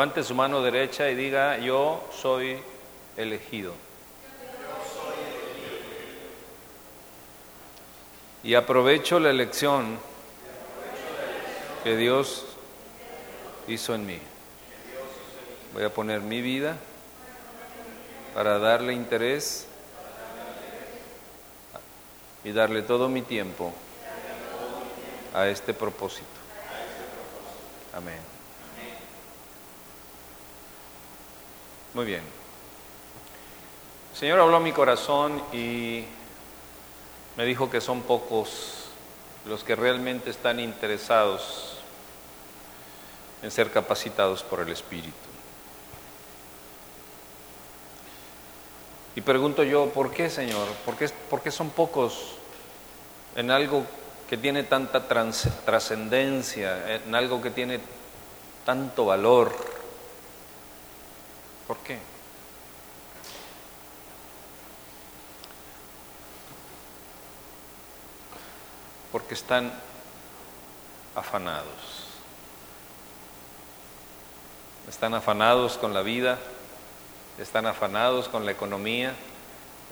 Levante su mano derecha y diga, yo soy elegido. Y aprovecho la elección que Dios hizo en mí. Voy a poner mi vida para darle interés y darle todo mi tiempo a este propósito. Amén. Muy bien. El Señor habló a mi corazón y me dijo que son pocos los que realmente están interesados en ser capacitados por el Espíritu. Y pregunto yo, ¿por qué, Señor? ¿Por qué, por qué son pocos en algo que tiene tanta trascendencia, en algo que tiene tanto valor? ¿Por qué? Porque están afanados. Están afanados con la vida, están afanados con la economía,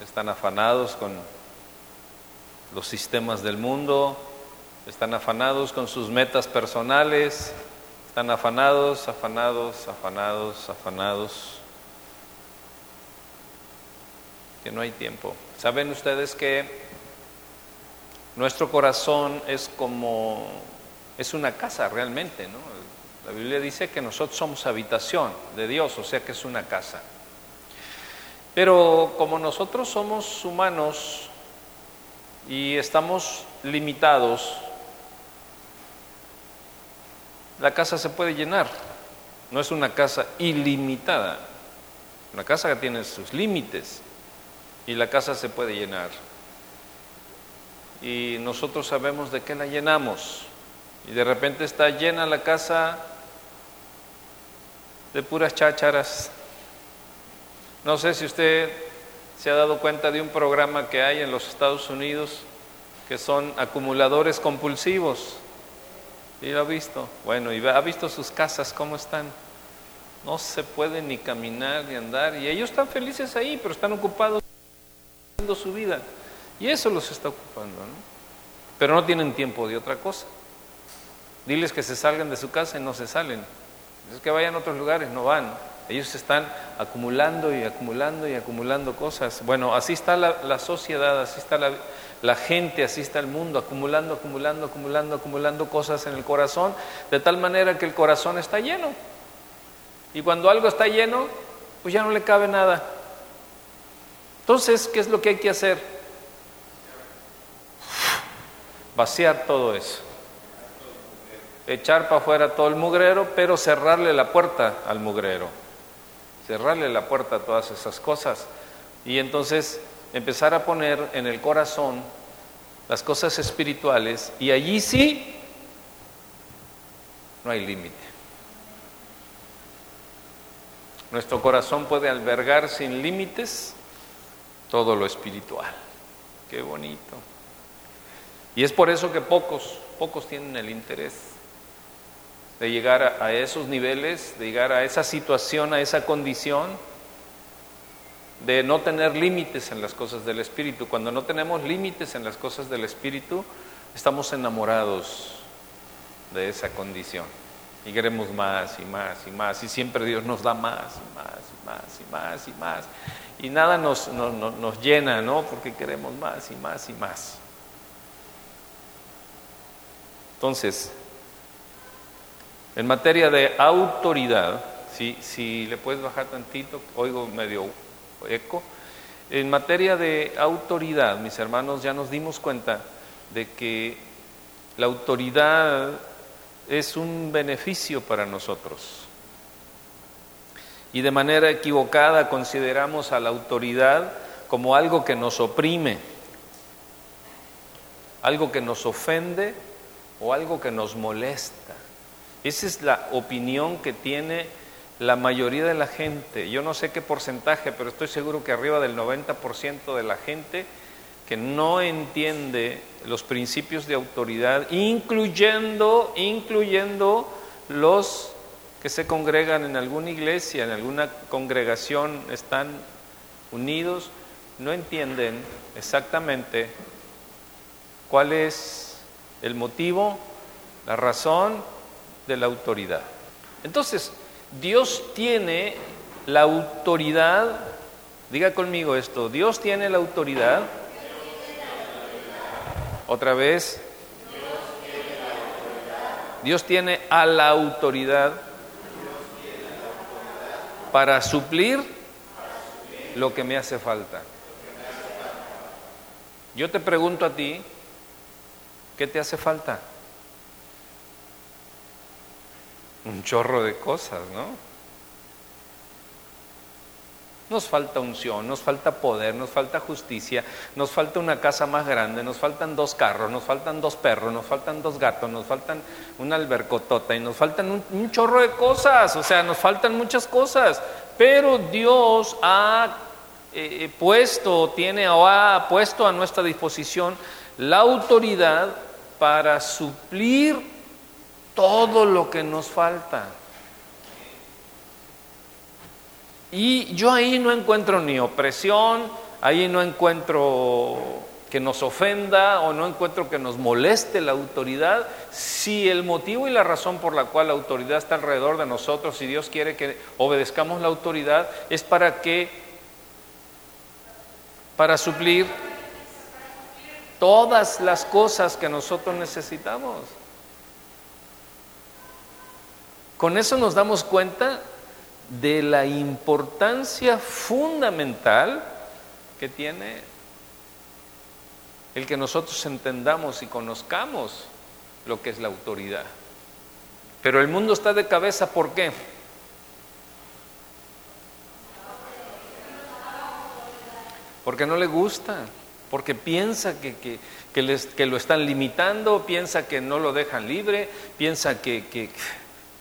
están afanados con los sistemas del mundo, están afanados con sus metas personales, están afanados, afanados, afanados, afanados, que no hay tiempo. ¿Saben ustedes que nuestro corazón es como, es una casa realmente, ¿no? La Biblia dice que nosotros somos habitación de Dios, o sea que es una casa. Pero como nosotros somos humanos y estamos limitados, la casa se puede llenar. No es una casa ilimitada. Una casa que tiene sus límites y la casa se puede llenar. Y nosotros sabemos de qué la llenamos. Y de repente está llena la casa de puras chácharas no sé si usted se ha dado cuenta de un programa que hay en los Estados Unidos que son acumuladores compulsivos. ¿Y lo ha visto? Bueno, y ha visto sus casas cómo están. No se puede ni caminar ni andar. Y ellos están felices ahí, pero están ocupados su vida. Y eso los está ocupando, ¿no? Pero no tienen tiempo de otra cosa. Diles que se salgan de su casa y no se salen. Es que vayan a otros lugares, no van. Ellos están acumulando y acumulando y acumulando cosas. Bueno, así está la, sociedad, así está la, la, gente, así está el mundo, acumulando, acumulando, acumulando, acumulando cosas en el corazón, de tal manera que el corazón está lleno. Y cuando algo está lleno, pues ya no le cabe nada. Entonces, ¿qué es lo que hay que hacer? Vaciar todo eso. Echar para afuera todo el mugrero, pero cerrarle la puerta al mugrero cerrarle la puerta a todas esas cosas y entonces empezar a poner en el corazón las cosas espirituales y allí sí no hay límite. Nuestro corazón puede albergar sin límites todo lo espiritual. Qué bonito. Y es por eso que pocos, pocos tienen el interés de llegar a, esos niveles, de llegar a esa situación, a esa condición, de no tener límites en las cosas del Espíritu. Cuando no tenemos límites en las cosas del Espíritu, estamos enamorados de esa condición y queremos más y más y más y siempre Dios nos da más y más y más y más y más y nada nos, nos llena, ¿no? Porque queremos más y más y más. Entonces, en materia de autoridad, si, si le puedes bajar tantito, oigo medio eco. En materia de autoridad, mis hermanos, ya nos dimos cuenta de que la autoridad es un beneficio para nosotros. Y de manera equivocada consideramos a la autoridad como algo que nos oprime, algo que nos ofende o algo que nos molesta. Esa es la opinión que tiene la mayoría de la gente. Yo no sé qué porcentaje, pero estoy seguro que arriba del 90% de la gente que no entiende los principios de autoridad, incluyendo, incluyendo los que se congregan en alguna iglesia, en alguna congregación, están unidos, no entienden exactamente cuál es el motivo, la razón de la autoridad. Entonces, Dios tiene la autoridad, diga conmigo esto, Dios tiene la autoridad. Otra vez, Dios tiene a la autoridad para suplir lo que me hace falta. Yo te pregunto a ti, ¿qué te hace falta? Un chorro de cosas, ¿no? Nos falta unción, nos falta poder, nos falta justicia, nos falta una casa más grande, nos faltan dos carros, nos faltan dos perros, nos faltan dos gatos, nos faltan una albercotota y nos faltan un, chorro de cosas, o sea, nos faltan muchas cosas. Pero Dios ha eh, eh, puesto, tiene o ha puesto a nuestra disposición la autoridad para suplir todo lo que nos falta. Y yo ahí no encuentro ni opresión, ahí no encuentro que nos ofenda o no encuentro que nos moleste la autoridad, si el motivo y la razón por la cual la autoridad está alrededor de nosotros y Dios quiere que obedezcamos la autoridad es para que, para suplir todas las cosas que nosotros necesitamos. Con eso nos damos cuenta de la importancia fundamental que tiene el que nosotros entendamos y conozcamos lo que es la autoridad. Pero el mundo está de cabeza, ¿por qué? Porque no le gusta, porque piensa que, que, que, lo están limitando, piensa que no lo dejan libre, piensa que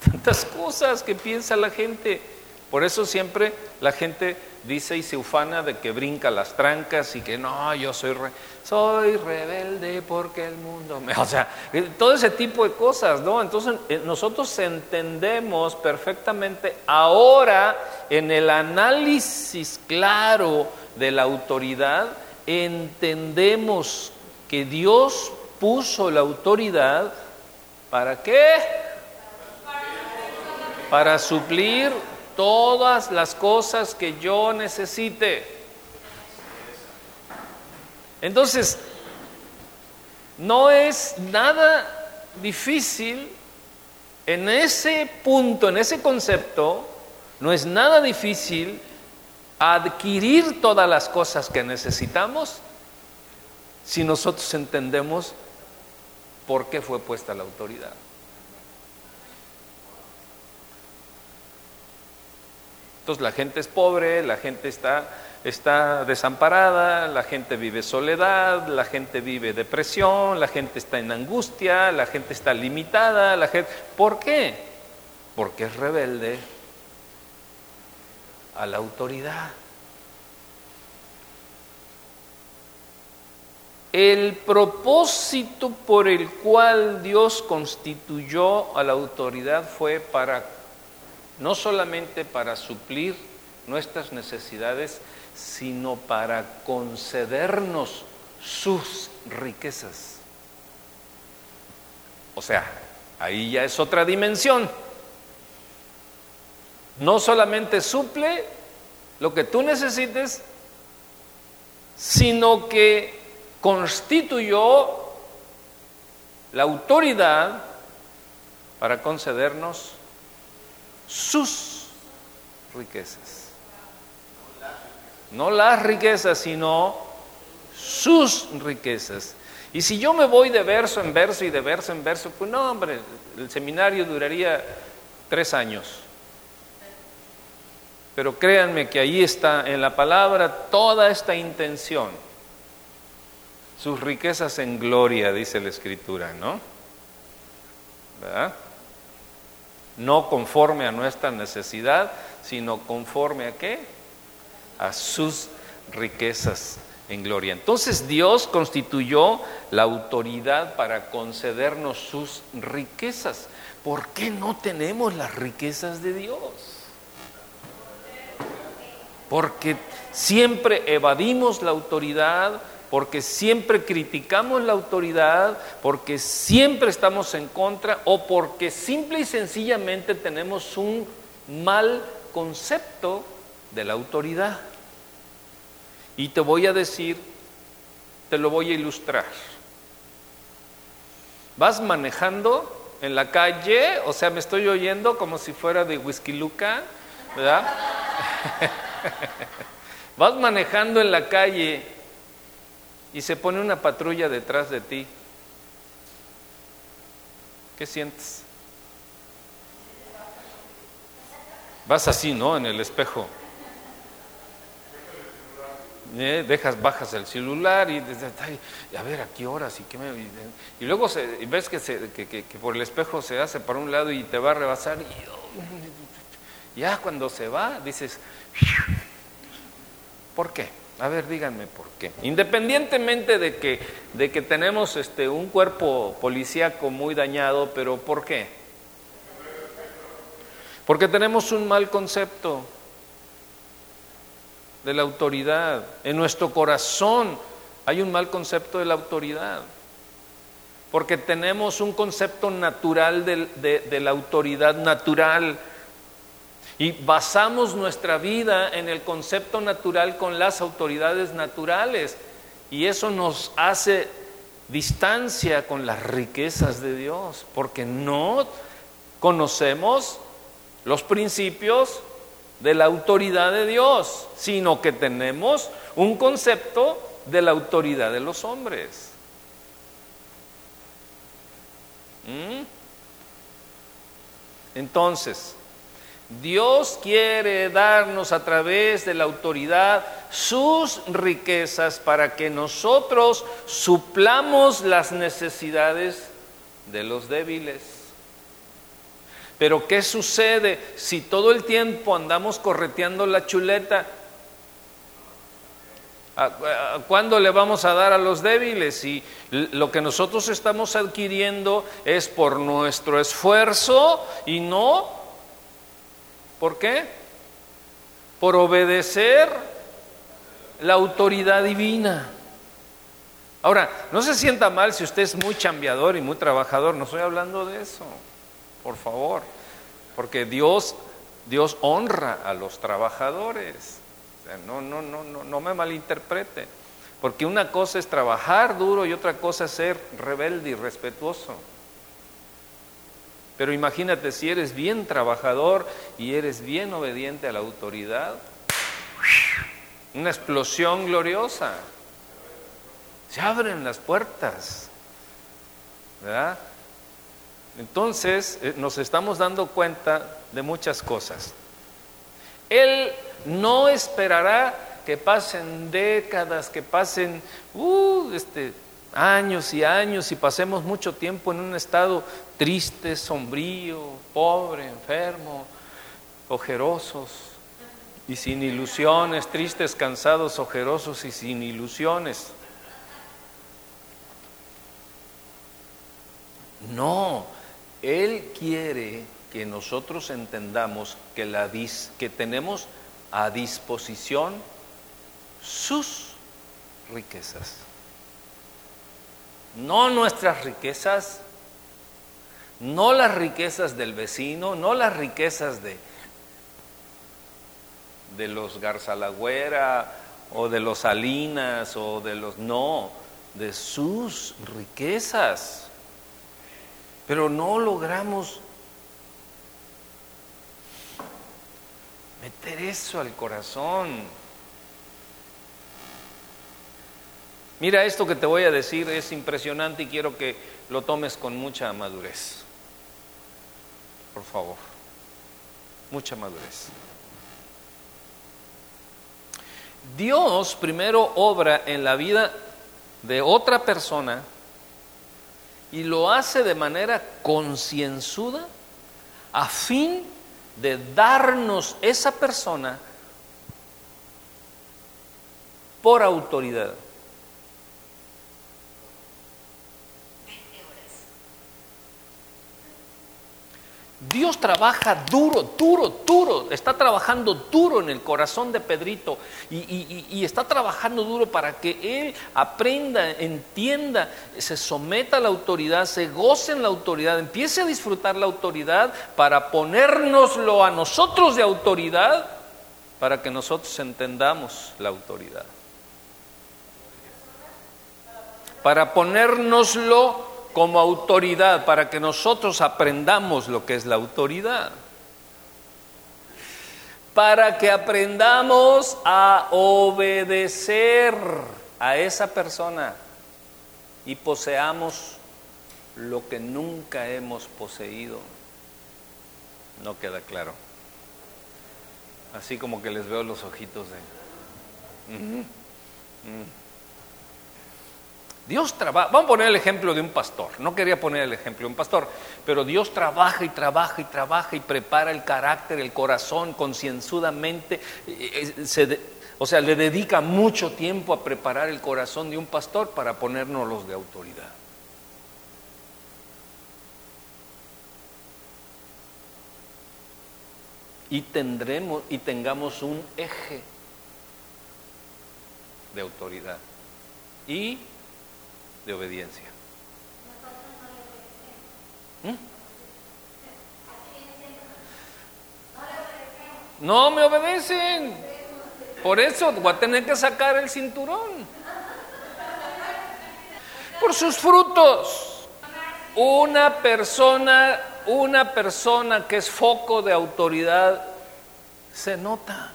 tantas cosas que piensa la gente. Por eso siempre la gente dice y se ufana de que brinca las trancas y que no, yo soy, soy rebelde porque el mundo me... O sea, eh, todo ese tipo de cosas, ¿no? Entonces eh, nosotros entendemos perfectamente ahora en el análisis claro de la autoridad, entendemos que Dios puso la autoridad para qué? Para suplir todas las cosas que yo necesite. Entonces, no es nada difícil en ese punto, en ese concepto, no es nada difícil adquirir todas las cosas que necesitamos si nosotros entendemos por qué fue puesta la autoridad. Entonces la gente es pobre, la gente está, está desamparada, la gente vive soledad, la gente vive depresión, la gente está en angustia, la gente está limitada, la gente... ¿Por qué? Porque es rebelde a la autoridad. El propósito por el cual Dios constituyó a la autoridad fue para no solamente para suplir nuestras necesidades, sino para concedernos sus riquezas. O sea, ahí ya es otra dimensión. No solamente suple lo que tú necesites, sino que constituyó la autoridad para concedernos sus riquezas. No las riquezas, sino sus riquezas. Y si yo me voy de verso en verso y de verso en verso, pues no, hombre, el seminario duraría tres años. Pero créanme que ahí está en la palabra toda esta intención. Sus riquezas en gloria, dice la escritura, ¿no? ¿Verdad? No conforme a nuestra necesidad, sino conforme a qué? A sus riquezas en gloria. Entonces Dios constituyó la autoridad para concedernos sus riquezas. ¿por qué no tenemos las riquezas de Dios? Porque siempre evadimos la autoridad, porque siempre criticamos la autoridad, porque siempre estamos en contra o porque simple y sencillamente tenemos un mal concepto de la autoridad. Y te voy a decir, te lo voy a ilustrar. Vas manejando en la calle, o sea, me estoy oyendo como si fuera de Whisky Luca, ¿verdad? Vas manejando en la calle y se pone una patrulla detrás de ti. ¿Qué sientes? Vas así, ¿no? En el espejo. ¿Eh? Dejas, bajas el celular y a ver a qué horas y qué me, y, luego se, ves que, se, que, que, por el espejo se hace para un lado y te va a rebasar y ya cuando se va dices ¿por qué? A ver, díganme por Independientemente de que, de que tenemos este, un cuerpo policíaco muy dañado, pero ¿por qué? Porque tenemos un mal concepto de la autoridad. En nuestro corazón hay un mal concepto de la autoridad. Porque tenemos un concepto natural de la autoridad natural y basamos nuestra vida en el concepto natural con las autoridades naturales. Y eso nos hace distancia con las riquezas de Dios, porque no conocemos los principios de la autoridad de Dios, sino que tenemos un concepto de la autoridad de los hombres. ¿Mm? Entonces, Dios quiere darnos a través de la autoridad sus riquezas para que nosotros suplamos las necesidades de los débiles. Pero ¿qué sucede si todo el tiempo andamos correteando la chuleta? ¿Cuándo le vamos a dar a los débiles? Y lo que nosotros estamos adquiriendo es por nuestro esfuerzo y no ¿Por qué? Por obedecer la autoridad divina. Ahora, no se sienta mal si usted es muy chambeador y muy trabajador, no estoy hablando de eso, por favor, porque Dios, Dios honra a los trabajadores. no, no, no, no, no me malinterprete, porque una cosa es trabajar duro y otra cosa es ser rebelde y respetuoso. Pero imagínate si eres bien trabajador y eres bien obediente a la autoridad, una explosión gloriosa. Se abren las puertas. ¿Verdad? Entonces eh, nos estamos dando cuenta de muchas cosas. Él no esperará que pasen décadas, que pasen uh, este, años y años y pasemos mucho tiempo en un estado triste, sombrío, pobre, enfermo, ojerosos y sin ilusiones, tristes, cansados, ojerosos y sin ilusiones. No, Él quiere que nosotros entendamos que, la que tenemos a disposición sus riquezas no nuestras riquezas, no las riquezas del vecino, no las riquezas de, de los Garzalagüera o de los Salinas o de los... No, de sus riquezas. Pero no logramos meter eso al corazón. Mira, esto que te voy a decir es impresionante y quiero que lo tomes con mucha madurez. Por favor, mucha madurez. Dios primero obra en la vida de otra persona y lo hace de manera concienzuda a fin de darnos esa persona por autoridad. Dios trabaja duro, duro, duro, está trabajando duro en el corazón de Pedrito y, está trabajando duro para que él aprenda, entienda, se someta a la autoridad, se goce en la autoridad, empiece a disfrutar la autoridad para ponérnoslo a nosotros de autoridad, para que nosotros entendamos la autoridad. Para ponérnoslo como autoridad para que nosotros aprendamos lo que es la autoridad. Para que aprendamos a obedecer a esa persona y poseamos lo que nunca hemos poseído. No queda claro. Así como que les veo los ojitos de... Dios trabaja, vamos a poner el ejemplo de un pastor, no quería poner el ejemplo de un pastor, pero Dios trabaja y trabaja y trabaja y prepara el carácter, el corazón concienzudamente, o sea, le dedica mucho tiempo a preparar el corazón de un pastor para ponernos los de autoridad. Y tendremos y tengamos un eje de autoridad. Y de obediencia. ¿Mm? No me obedecen. Por eso voy a tener que sacar el cinturón. Por sus frutos. Una persona, una persona que es foco de autoridad se nota.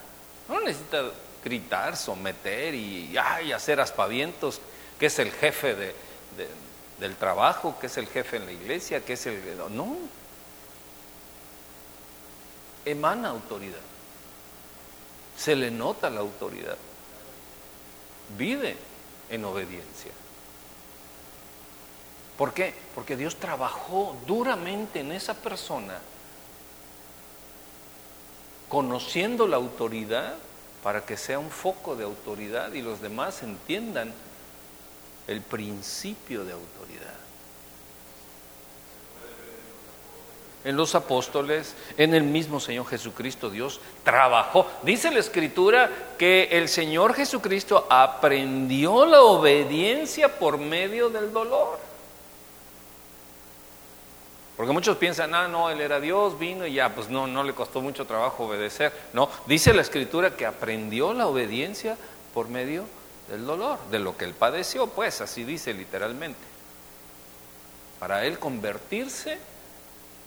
No necesita gritar, someter y hacer aspavientos que es el jefe de, del trabajo, que es el jefe en la iglesia, que es el... No, emana autoridad, se le nota la autoridad, vive en obediencia. ¿Por qué? Porque Dios trabajó duramente en esa persona, conociendo la autoridad para que sea un foco de autoridad y los demás entiendan el principio de autoridad. En los apóstoles, en el mismo Señor Jesucristo, Dios trabajó. Dice la Escritura que el Señor Jesucristo aprendió la obediencia por medio del dolor. Porque muchos piensan, ah, no, Él era Dios, vino y ya, pues no, no le costó mucho trabajo obedecer. No, dice la Escritura que aprendió la obediencia por medio del dolor, de lo que él padeció, pues así dice literalmente. Para él convertirse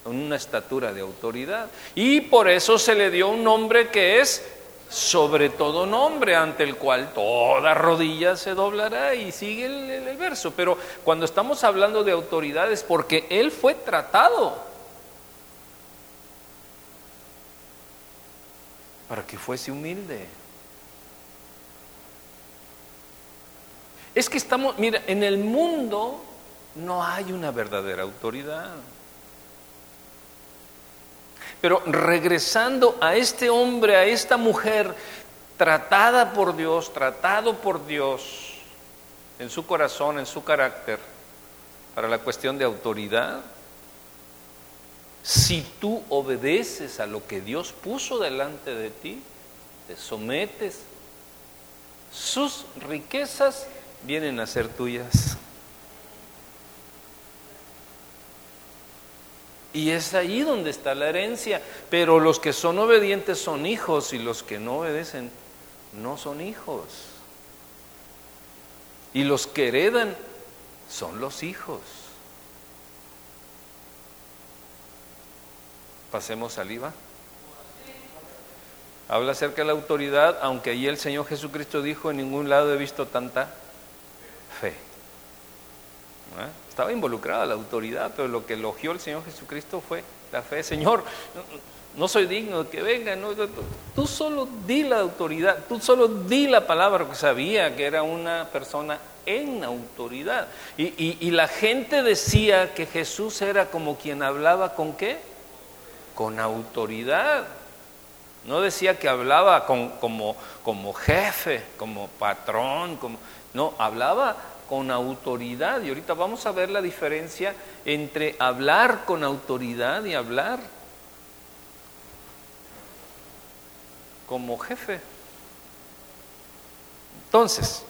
en una estatura de autoridad. Y por eso se le dio un nombre que es sobre todo nombre ante el cual toda rodilla se doblará y sigue el, el, verso. Pero cuando estamos hablando de autoridad es porque él fue tratado para que fuese humilde. Es que estamos, mira, en el mundo no hay una verdadera autoridad. Pero regresando a este hombre, a esta mujer, tratada por Dios, tratado por Dios en su corazón, en su carácter, para la cuestión de autoridad, si tú obedeces a lo que Dios puso delante de ti, te sometes, sus riquezas vienen a ser tuyas. Y es ahí donde está la herencia. Pero los que son obedientes son hijos y los que no obedecen no son hijos. Y los que heredan son los hijos. Pasemos al IVA. Habla acerca de la autoridad, aunque allí el Señor Jesucristo dijo, en ningún lado he visto tanta fe. Estaba involucrada la autoridad, pero lo que elogió el Señor Jesucristo fue la fe. Señor, no soy digno de que venga, tú solo di la autoridad, tú solo di la palabra, porque sabía que era una persona en autoridad. Y, y, la gente decía que Jesús era como quien hablaba con qué? Con autoridad. No decía que hablaba con, como, como jefe, como patrón, como, no, hablaba con autoridad y ahorita vamos a ver la diferencia entre hablar con autoridad y hablar como jefe. Entonces,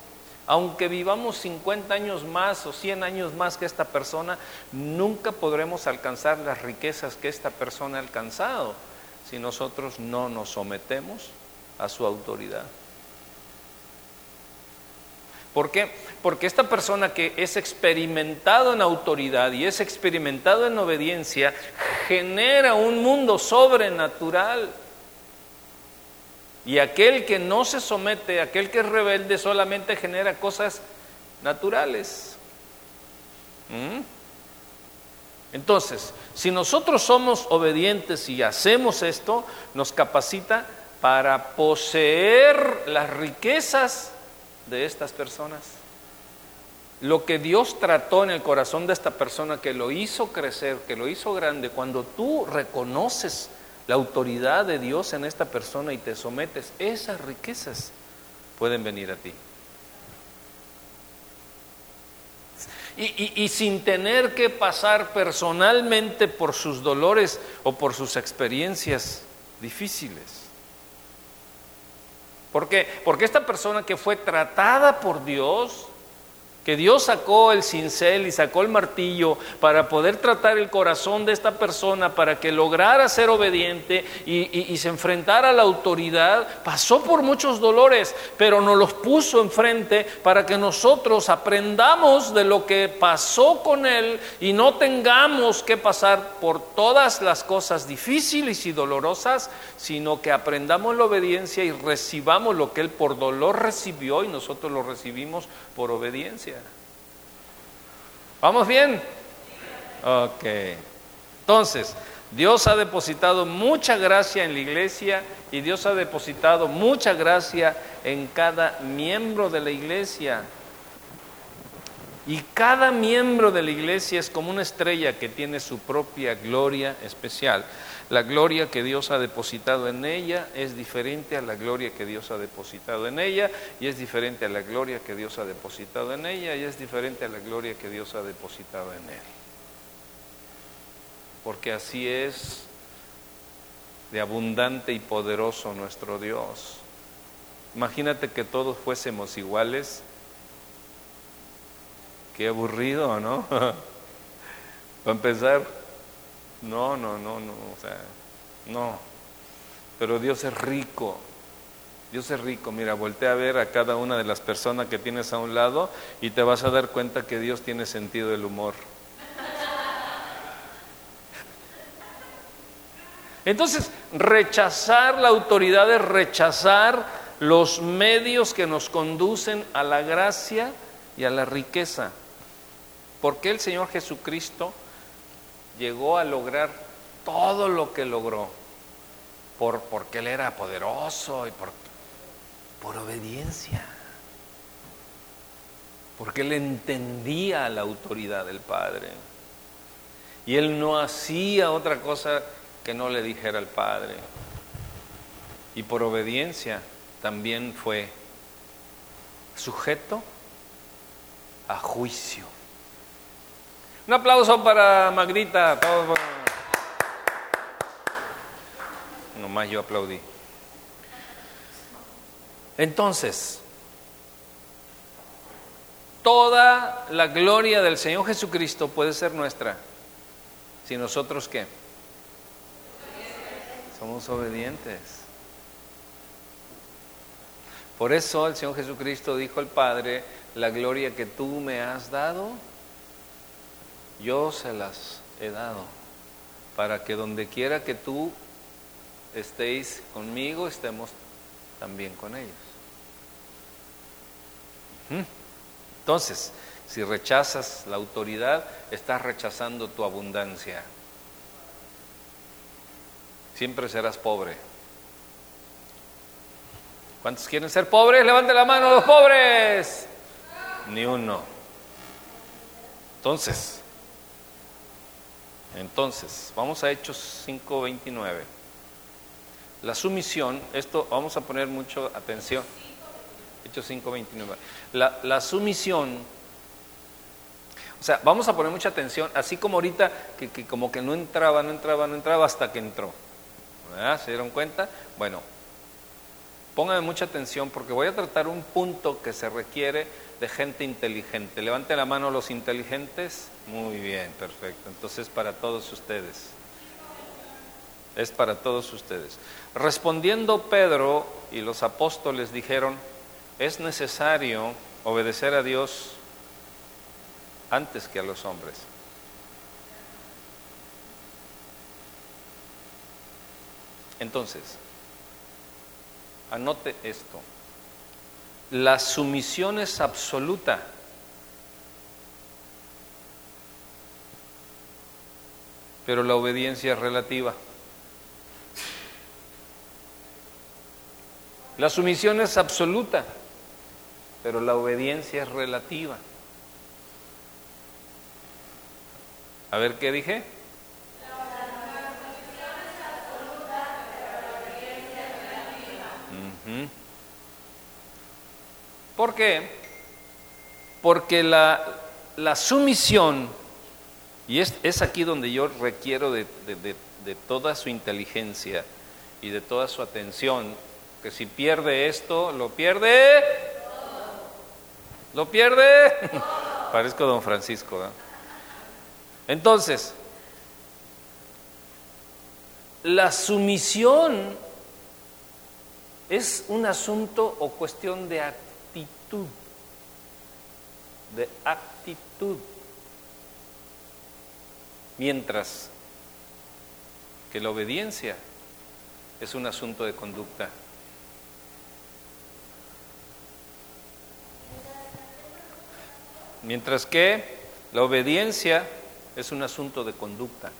aunque vivamos 50 años más o 100 años más que esta persona, nunca podremos alcanzar las riquezas que esta persona ha alcanzado si nosotros no nos sometemos a su autoridad. ¿Por qué? Porque esta persona que es experimentado en autoridad y es experimentado en obediencia genera un mundo sobrenatural. Y aquel que no se somete, aquel que es rebelde, solamente genera cosas naturales. ¿Mm? Entonces, si nosotros somos obedientes y hacemos esto, nos capacita para poseer las riquezas de estas personas. Lo que Dios trató en el corazón de esta persona, que lo hizo crecer, que lo hizo grande, cuando tú reconoces la autoridad de Dios en esta persona y te sometes, esas riquezas pueden venir a ti. Y, sin tener que pasar personalmente por sus dolores o por sus experiencias difíciles. ¿Por qué? Porque esta persona que fue tratada por Dios, que Dios sacó el cincel y sacó el martillo para poder tratar el corazón de esta persona, para que lograra ser obediente y, se enfrentara a la autoridad, pasó por muchos dolores, pero nos los puso enfrente para que nosotros aprendamos de lo que pasó con él y no tengamos que pasar por todas las cosas difíciles y dolorosas, sino que aprendamos la obediencia y recibamos lo que él por dolor recibió y nosotros lo recibimos por obediencia. ¿Vamos bien? Ok. Entonces, Dios ha depositado mucha gracia en la iglesia y Dios ha depositado mucha gracia en cada miembro de la iglesia. Y cada miembro de la iglesia es como una estrella que tiene su propia gloria especial. La gloria que Dios ha depositado en ella es diferente a la gloria que Dios ha depositado en ella y es diferente a la gloria que Dios ha depositado en ella y es diferente a la gloria que Dios ha depositado en él. Porque así es de abundante y poderoso nuestro Dios. Imagínate que todos fuésemos iguales. Qué aburrido, ¿no? Para empezar, no, no, no, no, o sea, no. Pero Dios es rico. Dios es rico. Mira, voltea a ver a cada una de las personas que tienes a un lado y te vas a dar cuenta que Dios tiene sentido del humor. Entonces, rechazar la autoridad es rechazar los medios que nos conducen a la gracia y a la riqueza. Porque el Señor Jesucristo llegó a lograr todo lo que logró por, porque él era poderoso y por, por obediencia. Porque él entendía la autoridad del Padre. Y él no hacía otra cosa que no le dijera al Padre. Y por obediencia también fue sujeto a juicio. Un aplauso para Magrita. Nomás yo aplaudí. Entonces, toda la gloria del Señor Jesucristo puede ser nuestra. Si nosotros qué? Somos obedientes. Por eso el Señor Jesucristo dijo al Padre, la gloria que tú me has dado, yo se las he dado, para que donde quiera que tú estéis conmigo, estemos también con ellos. Entonces, si rechazas la autoridad, estás rechazando tu abundancia. Siempre serás pobre. ¿Cuántos quieren ser pobres? Levante la mano los pobres. Ni uno. Entonces, entonces, vamos a Hechos 5.29. La sumisión, esto vamos a poner mucho atención. Hechos 5.29. La, la sumisión, o sea, vamos a poner mucha atención, así como ahorita que, que como que no entraba, no entraba, no entraba hasta que entró. ¿Se dieron cuenta? Bueno, Pónganme mucha atención porque voy a tratar un punto que se requiere de gente inteligente. Levante la mano los inteligentes. Muy bien, perfecto. Entonces para todos ustedes. Es para todos ustedes. Respondiendo Pedro y los apóstoles dijeron, es necesario obedecer a Dios antes que a los hombres. Entonces, anote esto. La sumisión es absoluta. Pero la obediencia es relativa. La sumisión es absoluta, pero la obediencia es relativa. A ver qué dije. ¿Por qué? Porque la, sumisión, y es, es, aquí donde yo requiero de, de toda su inteligencia y de toda su atención, que si pierde esto, lo pierde. ¿Lo pierde? Parezco don Francisco. Entonces, la sumisión es un asunto o cuestión de actitud, de actitud. Mientras que la obediencia es un asunto de conducta. Mientras que la obediencia es un asunto de conducta.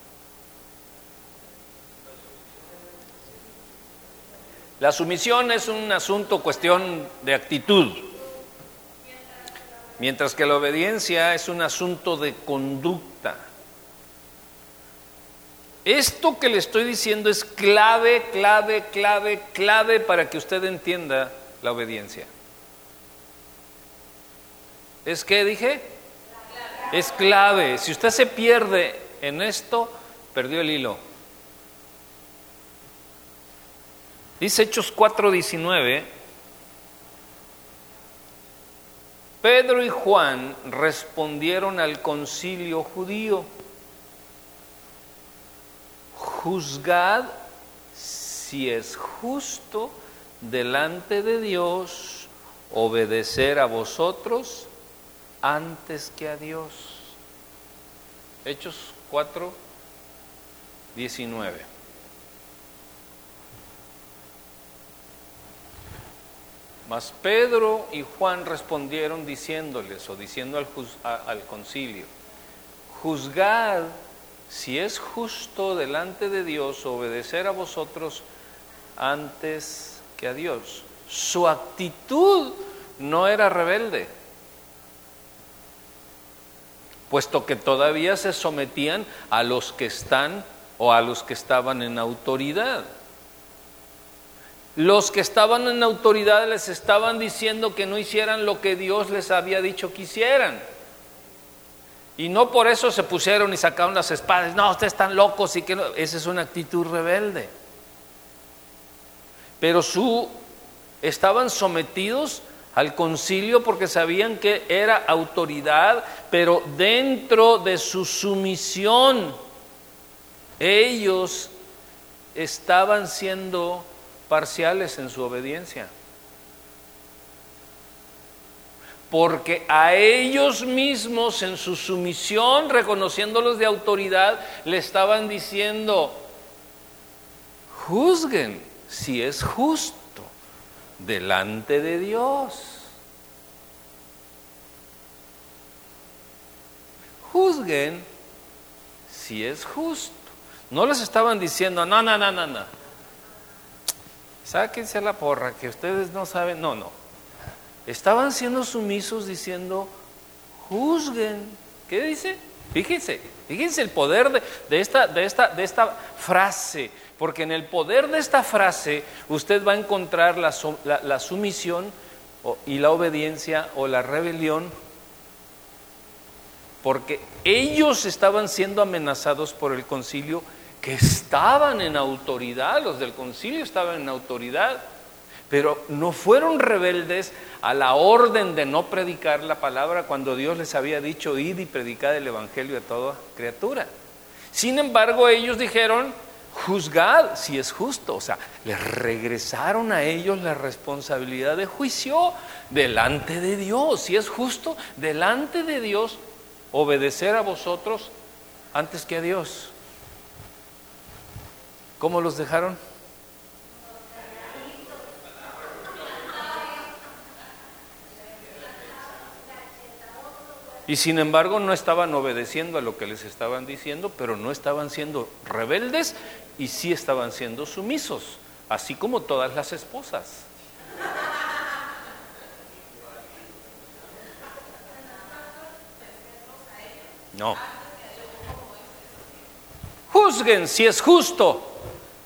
La sumisión es un asunto, cuestión de actitud, mientras que la obediencia es un asunto de conducta. Esto que le estoy diciendo es clave, clave, clave, clave para que usted entienda la obediencia. ¿Es que dije? Es clave. Si usted se pierde en esto, perdió el hilo. Dice Hechos 4:19, Pedro y Juan respondieron al concilio judío, juzgad si es justo delante de Dios obedecer a vosotros antes que a Dios. Hechos 4, 19. Mas Pedro y Juan respondieron diciéndoles o diciendo al, al, concilio, juzgad si es justo delante de Dios obedecer a vosotros antes que a Dios. Su actitud no era rebelde puesto que todavía se sometían a los que están o a los que estaban en autoridad. Los que estaban en autoridad les estaban diciendo que no hicieran lo que Dios les había dicho que hicieran. Y no por eso se pusieron y sacaron las espadas. No, ustedes están locos y que no. Esa es una actitud rebelde. Pero su estaban sometidos al concilio porque sabían que era autoridad, pero dentro de su sumisión ellos estaban siendo parciales en su obediencia. Porque a ellos mismos en su sumisión, reconociéndolos de autoridad, le estaban diciendo, juzguen si es justo delante de Dios. Juzguen si es justo. No les estaban diciendo, no, no, no, no, no. Sáquense la porra, que ustedes no saben. No, no. Estaban siendo sumisos diciendo, juzguen. ¿Qué dice? Fíjense, fíjense el poder de, de, esta, de, esta, de esta frase. Porque en el poder de esta frase usted va a encontrar la, sumisión y la obediencia o la rebelión, porque ellos estaban siendo amenazados por el concilio, que estaban en autoridad, los del concilio estaban en autoridad, pero no fueron rebeldes a la orden de no predicar la palabra cuando Dios les había dicho id y predicad el Evangelio a toda criatura. Sin embargo, ellos dijeron, juzgad si es justo. O sea, les regresaron a ellos la responsabilidad de juicio delante de Dios. Si es justo, delante de Dios, obedecer a vosotros antes que a Dios. ¿Cómo los dejaron? Y sin embargo no estaban obedeciendo a lo que les estaban diciendo, pero no estaban siendo rebeldes y sí estaban siendo sumisos, así como todas las esposas. No. Juzguen si es justo.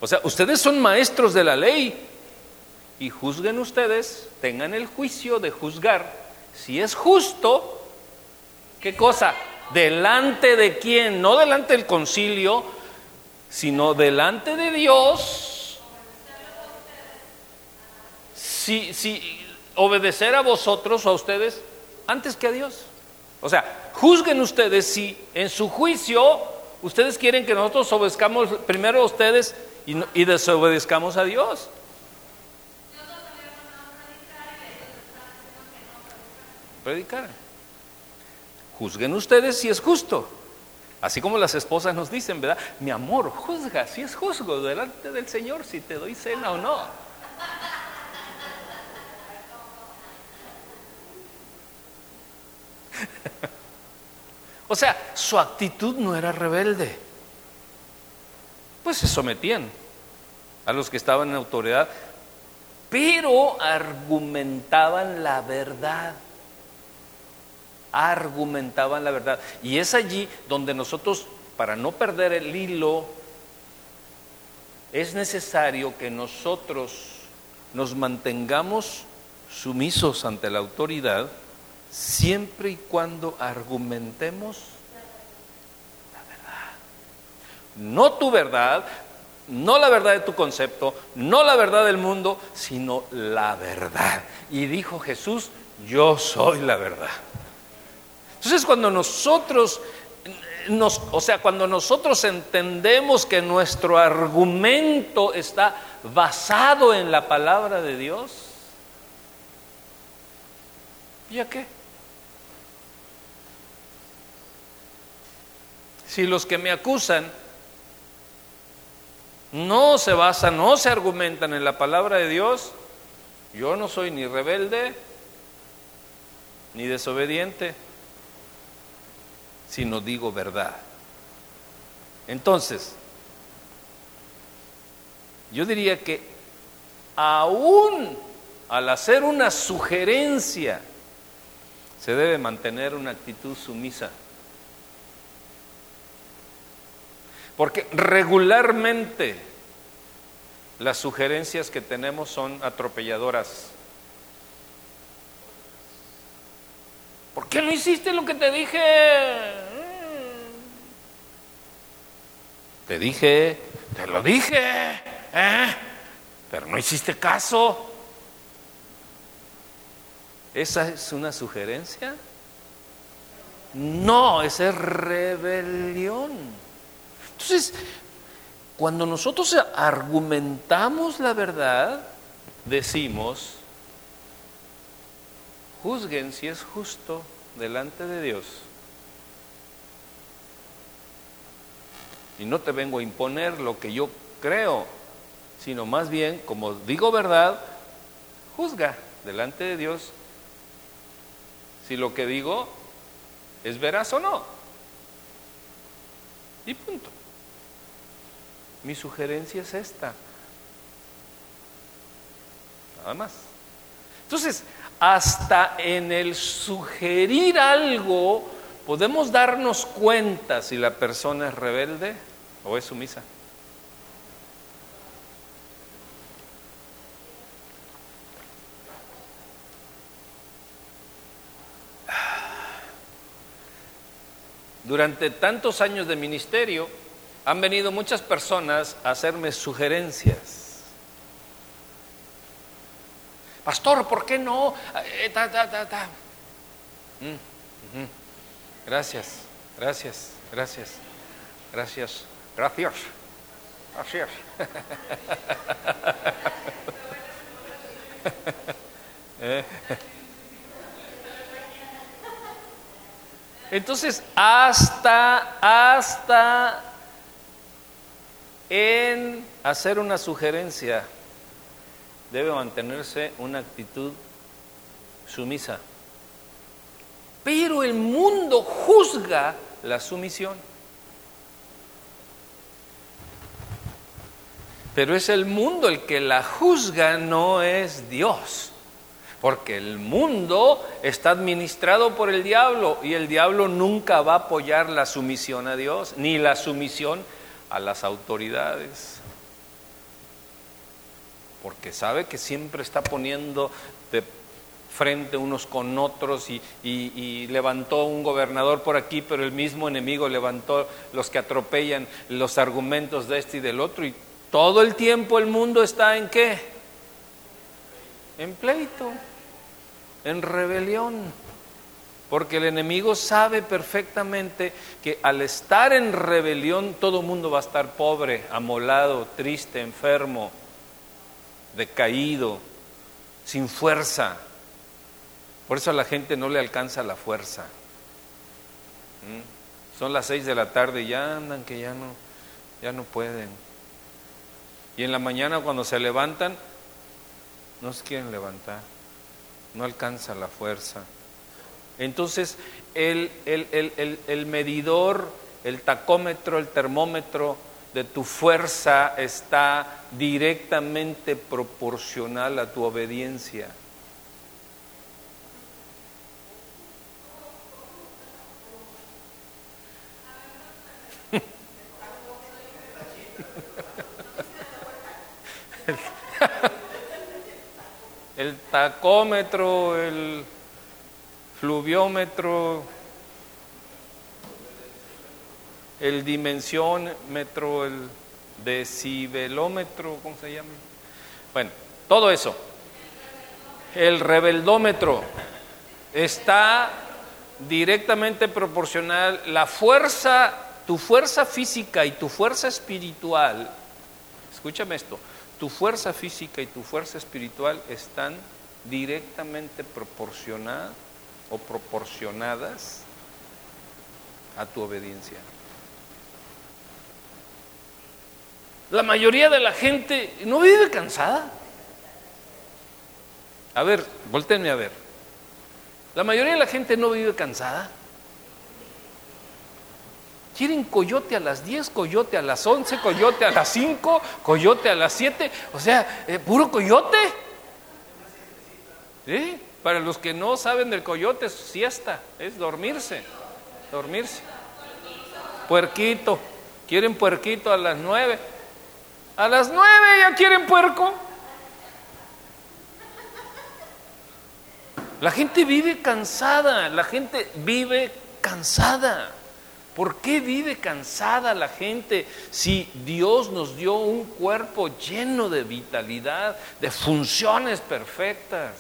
O sea, ustedes son maestros de la ley y juzguen ustedes, tengan el juicio de juzgar si es justo ¿Qué cosa? Delante de quién, no delante del concilio, sino delante de Dios. Si, si obedecer a vosotros o a ustedes antes que a Dios. O sea, juzguen ustedes si en su juicio ustedes quieren que nosotros obedezcamos primero a ustedes y, y desobedezcamos a Dios. Predicar. Juzguen ustedes si es justo. Así como las esposas nos dicen, ¿verdad? Mi amor, juzga si es justo delante del Señor si te doy cena o no. o sea, su actitud no era rebelde. Pues se sometían a los que estaban en autoridad, pero argumentaban la verdad argumentaban la verdad. Y es allí donde nosotros, para no perder el hilo, es necesario que nosotros nos mantengamos sumisos ante la autoridad siempre y cuando argumentemos la verdad. No tu verdad, no la verdad de tu concepto, no la verdad del mundo, sino la verdad. Y dijo Jesús, yo soy la verdad. Entonces cuando nosotros, nos, o sea, cuando nosotros entendemos que nuestro argumento está basado en la palabra de Dios, ¿y a qué? Si los que me acusan no se basan, no se argumentan en la palabra de Dios, yo no soy ni rebelde ni desobediente sino digo verdad. Entonces, yo diría que aún al hacer una sugerencia, se debe mantener una actitud sumisa. Porque regularmente las sugerencias que tenemos son atropelladoras. ¿Por qué no hiciste lo que te dije? Te dije, te lo dije, ¿eh? pero no hiciste caso. ¿Esa es una sugerencia? No, esa es rebelión. Entonces, cuando nosotros argumentamos la verdad, decimos, juzguen si es justo delante de Dios. Y no te vengo a imponer lo que yo creo, sino más bien, como digo verdad, juzga delante de Dios si lo que digo es veraz o no. Y punto. Mi sugerencia es esta. Nada más. Entonces, hasta en el sugerir algo podemos darnos cuenta si la persona es rebelde o es sumisa. Durante tantos años de ministerio han venido muchas personas a hacerme sugerencias Pastor, ¿por qué no? Eh, mm, gracias, gracias, gracias, gracias, gracias, gracias. Eh. Entonces, hasta, hasta en hacer una sugerencia, debe mantenerse una actitud sumisa. Pero el mundo juzga la sumisión. Pero es el mundo el que la juzga, no es Dios. Porque el mundo está administrado por el diablo y el diablo nunca va a apoyar la sumisión a Dios, ni la sumisión a las autoridades. Porque sabe que siempre está poniendo de frente unos con otros y, levantó un gobernador por aquí, pero el mismo enemigo levantó los que atropellan los argumentos de este y del otro. Y todo el tiempo el mundo está en qué? En pleito en rebelión. Porque el enemigo sabe perfectamente que al estar en rebelión todo el mundo va a estar pobre, amolado, triste, enfermo, decaído, sin fuerza. Por eso a la gente no le alcanza la fuerza. ¿Mm? Son las seis de la tarde y ya andan que ya no, ya no pueden. Y en la mañana cuando se levantan, no se quieren levantar no alcanza la fuerza. Entonces, el, el, medidor, el tacómetro, el termómetro de tu fuerza está directamente proporcional a tu obediencia. el tacómetro, el fluviómetro, el dimensiómetro, el decibelómetro, ¿cómo se llama? Bueno, todo eso. El rebeldómetro está directamente proporcional, la fuerza, tu fuerza física y tu fuerza espiritual, escúchame esto, tu fuerza física y tu fuerza espiritual están directamente proporcionadas o proporcionadas a tu obediencia. La mayoría de la gente no vive cansada. A ver, voltenme a ver. La mayoría de la gente no vive cansada. Quieren coyote a las 10, coyote a las 11, coyote a las 5, coyote a las 7. O sea, eh, puro coyote. Para los que no saben del coyote, es siesta, es dormirse, dormirse. Puerquito, quieren puerquito a las 9. A las 9 ya quieren puerco. La gente vive cansada, la gente vive cansada. ¿Por qué vive cansada la gente si Dios nos dio un cuerpo lleno de vitalidad, de funciones perfectas?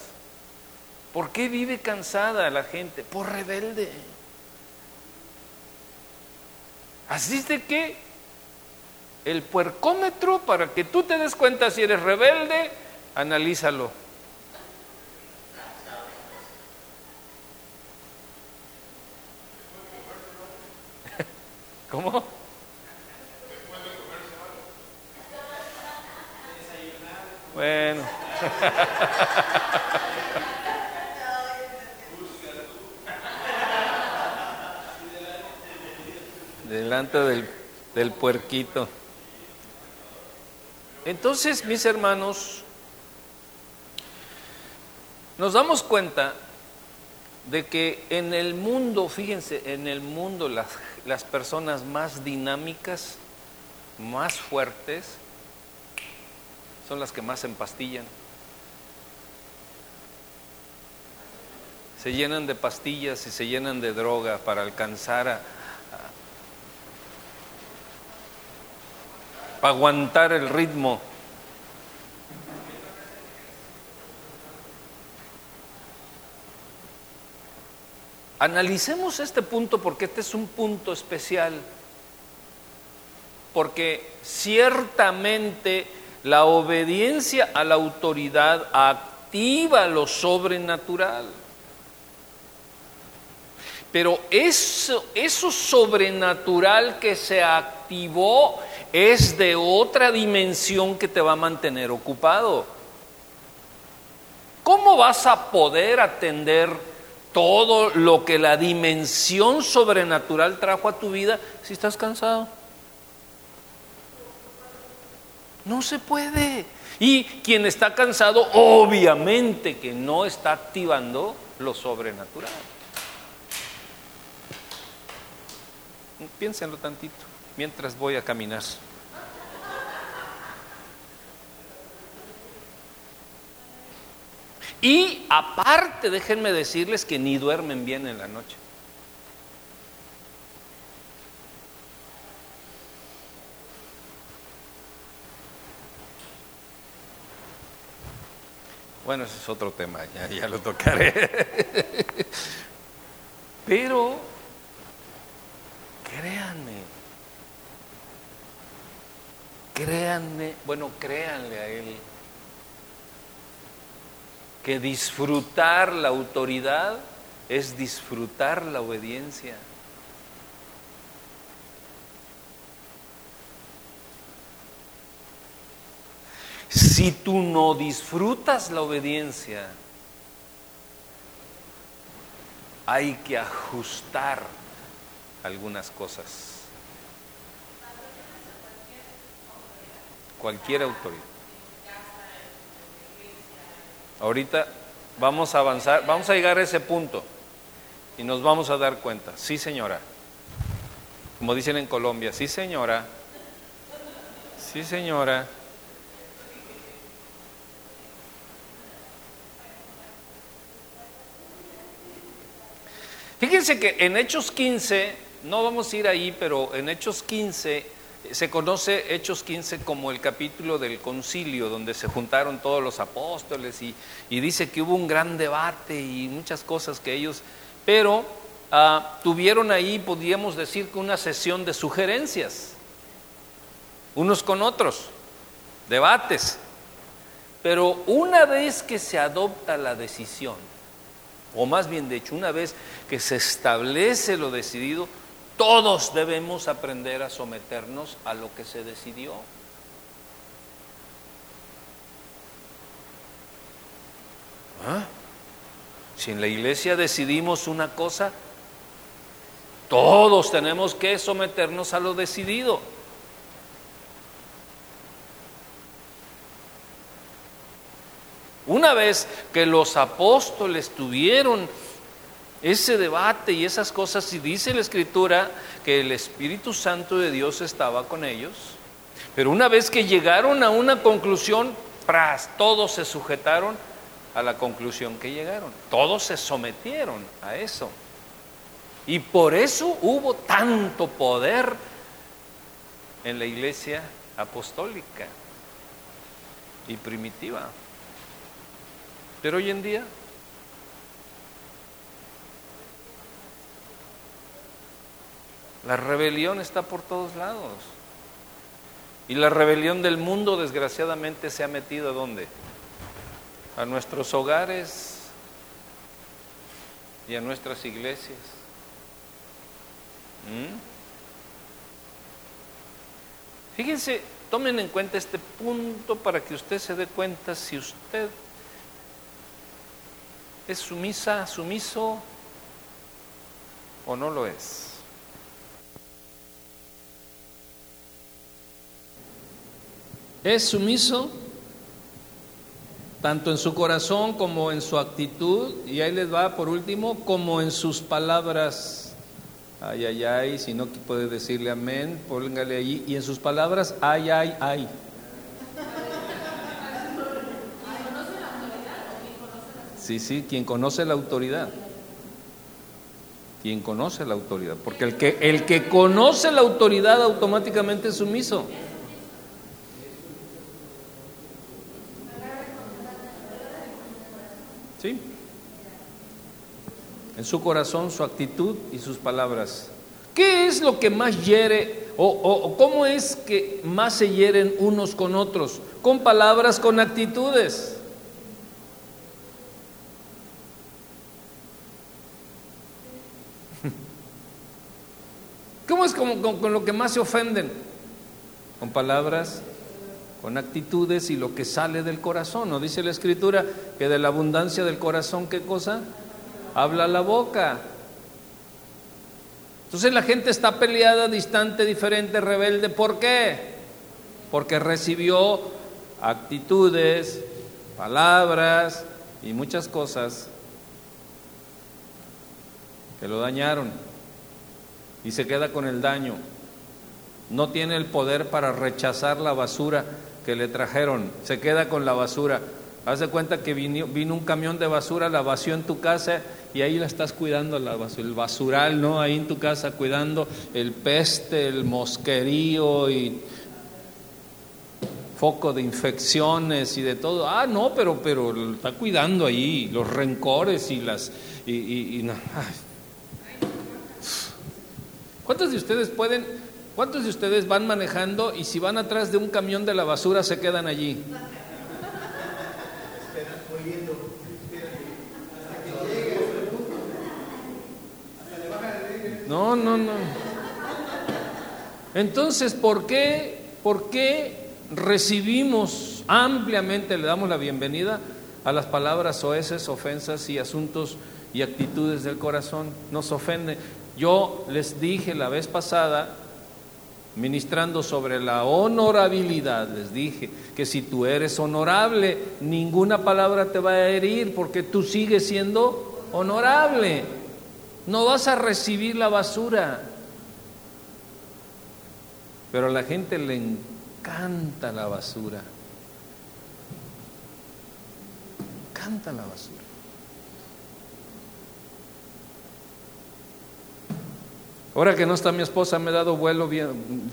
¿Por qué vive cansada la gente? Por rebelde. Así de que el puercómetro, para que tú te des cuenta si eres rebelde, analízalo. ¿Cómo? Bueno. Delante del, del puerquito. Entonces, mis hermanos, nos damos cuenta de que en el mundo, fíjense, en el mundo las, las personas más dinámicas, más fuertes, son las que más se empastillan. Se llenan de pastillas y se llenan de droga para alcanzar a, para aguantar el ritmo. Analicemos este punto porque este es un punto especial, porque ciertamente la obediencia a la autoridad activa lo sobrenatural. Pero eso, eso sobrenatural que se activó es de otra dimensión que te va a mantener ocupado. ¿Cómo vas a poder atender todo lo que la dimensión sobrenatural trajo a tu vida si estás cansado. No se puede. Y quien está cansado, obviamente que no está activando lo sobrenatural. Piénsenlo tantito mientras voy a caminar. Y aparte, déjenme decirles que ni duermen bien en la noche. Bueno, ese es otro tema, ya, ya lo tocaré. Pero, créanme, créanme, bueno, créanle a él que disfrutar la autoridad es disfrutar la obediencia. Si tú no disfrutas la obediencia, hay que ajustar algunas cosas. Cualquier autoridad. Ahorita vamos a avanzar, vamos a llegar a ese punto y nos vamos a dar cuenta. Sí, señora. Como dicen en Colombia, sí, señora. Sí, señora. Fíjense que en Hechos 15, no vamos a ir ahí, pero en Hechos 15 se conoce Hechos 15 como el capítulo del concilio, donde se juntaron todos los apóstoles y, dice que hubo un gran debate y muchas cosas que ellos, pero ah, tuvieron ahí, podríamos decir que una sesión de sugerencias, unos con otros, debates. Pero una vez que se adopta la decisión, o más bien de hecho, una vez que se establece lo decidido, todos debemos aprender a someternos a lo que se decidió. ¿Ah? Si en la iglesia decidimos una cosa, todos tenemos que someternos a lo decidido. Una vez que los apóstoles tuvieron ese debate y esas cosas, y dice la Escritura que el Espíritu Santo de Dios estaba con ellos, pero una vez que llegaron a una conclusión, ¡pras! todos se sujetaron a la conclusión que llegaron, todos se sometieron a eso. Y por eso hubo tanto poder en la iglesia apostólica y primitiva. Pero hoy en día La rebelión está por todos lados. Y la rebelión del mundo desgraciadamente se ha metido a dónde? A nuestros hogares y a nuestras iglesias. ¿Mm? Fíjense, tomen en cuenta este punto para que usted se dé cuenta si usted es sumisa, sumiso o no lo es. Es sumiso tanto en su corazón como en su actitud, y ahí les va por último, como en sus palabras. Ay, ay, ay, si no puede decirle amén, póngale ahí, y en sus palabras, ay, ay, ay. Sí, sí, quien conoce la autoridad. Quien conoce la autoridad. Porque el que, el que conoce la autoridad automáticamente es sumiso. ¿Sí? en su corazón, su actitud y sus palabras. ¿Qué es lo que más hiere o, cómo es que más se hieren unos con otros? Con palabras, con actitudes. ¿Cómo es con, con, lo que más se ofenden? Con palabras, con actitudes y lo que sale del corazón. ¿No dice la escritura que de la abundancia del corazón, qué cosa? Habla la boca. Entonces la gente está peleada, distante, diferente, rebelde. ¿Por qué? Porque recibió actitudes, palabras y muchas cosas que lo dañaron y se queda con el daño. No tiene el poder para rechazar la basura que le trajeron, se queda con la basura. Haz de cuenta que vino, vino, un camión de basura, la vació en tu casa y ahí la estás cuidando, la el basural, ¿no? Ahí en tu casa cuidando el peste, el mosquerío y foco de infecciones y de todo. Ah, no, pero, pero está cuidando ahí los rencores y las... Y, ¿Cuántos de ustedes pueden, cuántos de ustedes van manejando y si van atrás de un camión de la basura se quedan allí? No, no, no. Entonces, ¿por qué, por qué recibimos ampliamente, le damos la bienvenida a las palabras oeces, ofensas y asuntos y actitudes del corazón? Nos ofende. Yo les dije la vez pasada, ministrando sobre la honorabilidad, les dije que si tú eres honorable, ninguna palabra te va a herir porque tú sigues siendo honorable. No vas a recibir la basura. Pero a la gente le encanta la basura. Encanta la basura. Ahora que no está mi esposa, me he dado vuelo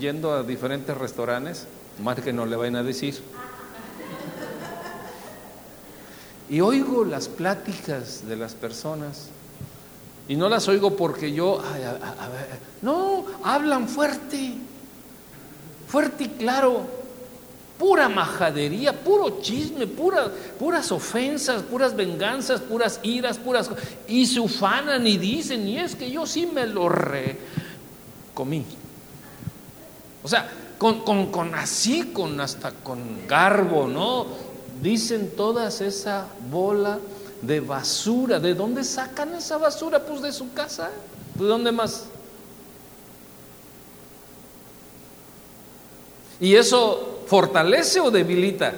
yendo a diferentes restaurantes, más que no le vayan a decir. Y oigo las pláticas de las personas y no las oigo porque yo, no, hablan fuerte, fuerte y claro, pura majadería, puro chisme, pura, puras ofensas, puras venganzas, puras iras, puras... Y se ufanan y dicen, y es que yo sí me lo re comí. O sea, con, con, con así, con hasta con garbo, ¿no? Dicen todas esa bola de basura. ¿De dónde sacan esa basura? Pues de su casa. ¿De dónde más? ¿Y eso fortalece o debilita?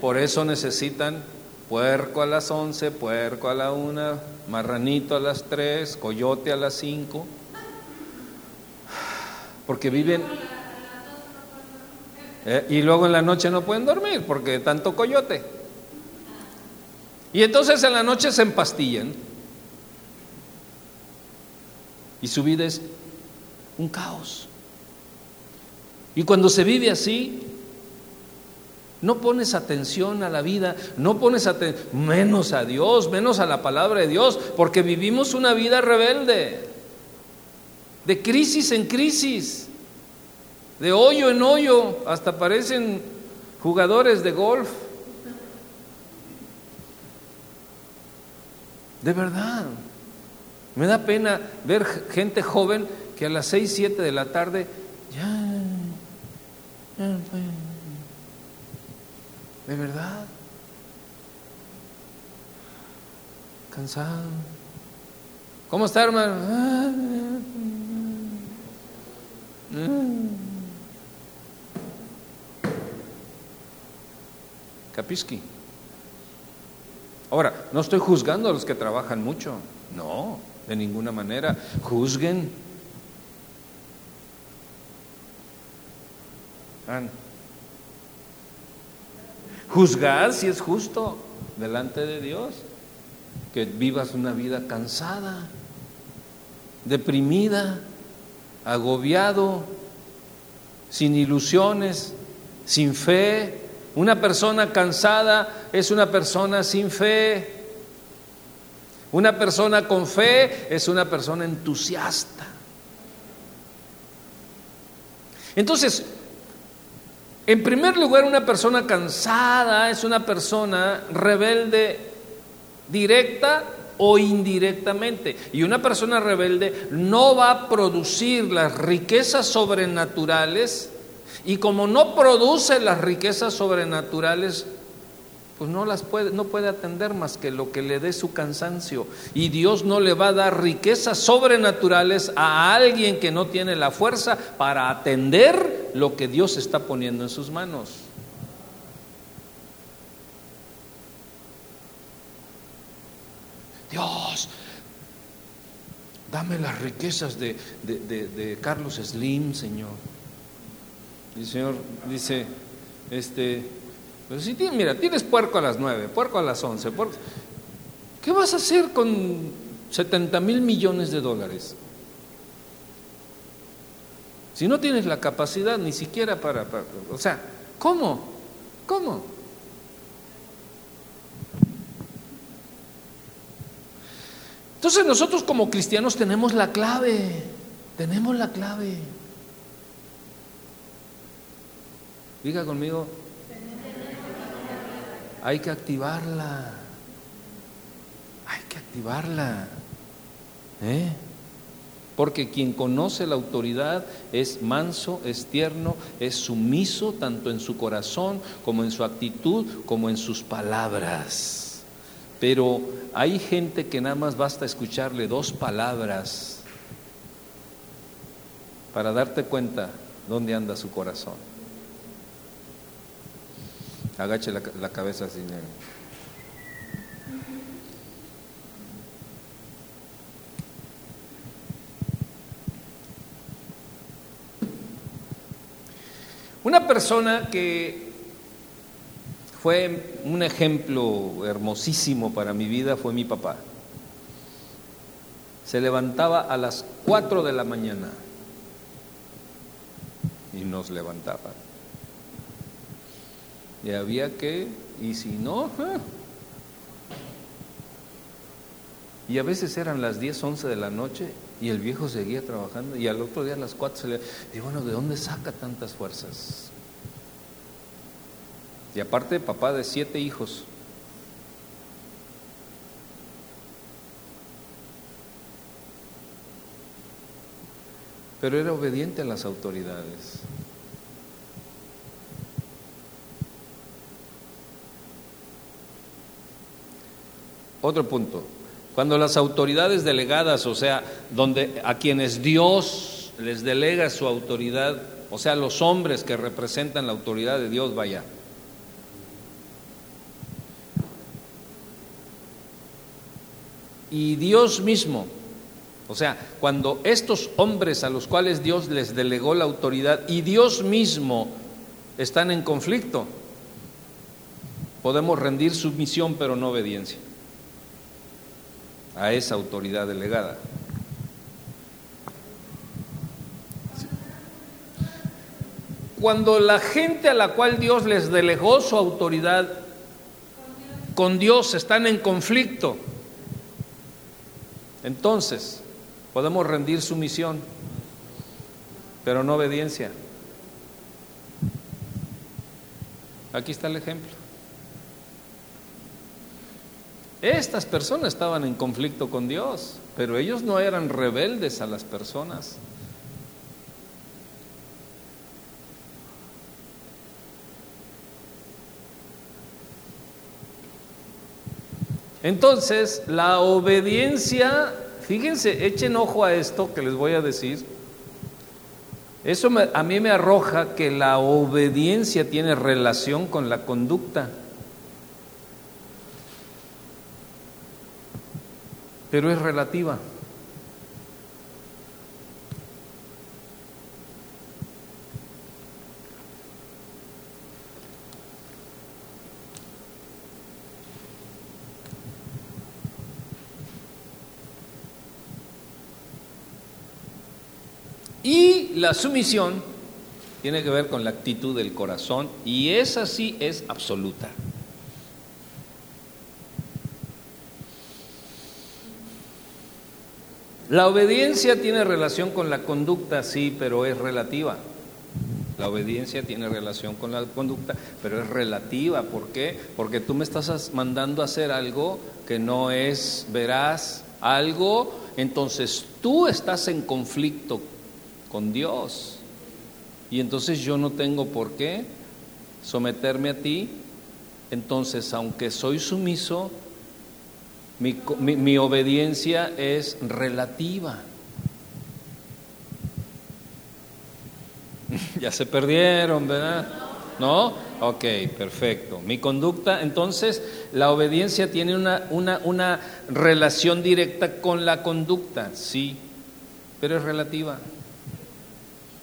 Por eso necesitan puerco a las 11, puerco a la una, marranito a las 3, coyote a las 5. Porque viven... Eh, y luego en la noche no pueden dormir porque tanto coyote. Y entonces en la noche se empastillan. Y su vida es un caos. Y cuando se vive así, no pones atención a la vida, no pones atención, menos a Dios, menos a la palabra de Dios, porque vivimos una vida rebelde, de crisis en crisis, de hoyo en hoyo, hasta parecen jugadores de golf. De verdad. Me da pena ver gente joven que a las 6, 7 de la tarde De verdad. Cansado. ¿Cómo está, hermano? Capisqui. Ahora, no estoy juzgando a los que trabajan mucho, no, de ninguna manera. Juzguen. Juzgar si es justo delante de Dios, que vivas una vida cansada, deprimida, agobiado, sin ilusiones, sin fe, una persona cansada es una persona sin fe. Una persona con fe es una persona entusiasta. Entonces, en primer lugar, una persona cansada es una persona rebelde directa o indirectamente. Y una persona rebelde no va a producir las riquezas sobrenaturales y como no produce las riquezas sobrenaturales, pues no las puede, no puede atender más que lo que le dé su cansancio. Y Dios no le va a dar riquezas sobrenaturales a alguien que no tiene la fuerza para atender lo que Dios está poniendo en sus manos. Dios, dame las riquezas de, de Carlos Slim, Señor. Y el Señor dice, este, pero si tienes, mira, tienes puerco a las 9, puerco a las 11, ¿qué vas a hacer con 70 mil millones de dólares? Si no tienes la capacidad ni siquiera para, o sea, ¿cómo? ¿Cómo? Entonces nosotros como cristianos tenemos la clave, tenemos la clave. Diga conmigo, hay que activarla. Hay que activarla. ¿Eh? Porque quien conoce la autoridad es manso, es tierno, es sumiso tanto en su corazón como en su actitud, como en sus palabras. Pero hay gente que nada más basta escucharle dos palabras para darte cuenta dónde anda su corazón. Agache la, cabeza así. Una persona que fue un ejemplo hermosísimo para mi vida fue mi papá. Se levantaba a las 4 de la mañana y nos levantaba. Y había que, y si no, y a veces eran las 10, 11 de la noche y el viejo seguía trabajando y al otro día a las 4 se le... Y bueno, ¿de dónde saca tantas fuerzas? Y aparte, papá de siete hijos. Pero era obediente a las autoridades. Otro punto. Cuando las autoridades delegadas, o sea, donde a quienes Dios les delega su autoridad, o sea, los hombres que representan la autoridad de Dios, vaya. Y Dios mismo, o sea, cuando estos hombres a los cuales Dios les delegó la autoridad y Dios mismo están en conflicto, podemos rendir sumisión pero no obediencia a esa autoridad delegada. Cuando la gente a la cual Dios les delegó su autoridad con Dios están en conflicto, entonces podemos rendir sumisión, pero no obediencia. Aquí está el ejemplo. Estas personas estaban en conflicto con Dios, pero ellos no eran rebeldes a las personas. Entonces, la obediencia, fíjense, echen ojo a esto que les voy a decir. Eso a mí me arroja que la obediencia tiene relación con la conducta. Pero es relativa. Y la sumisión tiene que ver con la actitud del corazón y esa sí es absoluta. La obediencia tiene relación con la conducta, sí, pero es relativa. La obediencia tiene relación con la conducta, pero es relativa. ¿Por qué? Porque tú me estás mandando a hacer algo que no es veraz, algo, entonces tú estás en conflicto con Dios. Y entonces yo no tengo por qué someterme a ti. Entonces, aunque soy sumiso, mi, obediencia es relativa. ya se perdieron, ¿verdad? ¿No? Ok, perfecto. Mi conducta, entonces, la obediencia tiene una, una, una relación directa con la conducta, sí, pero es relativa.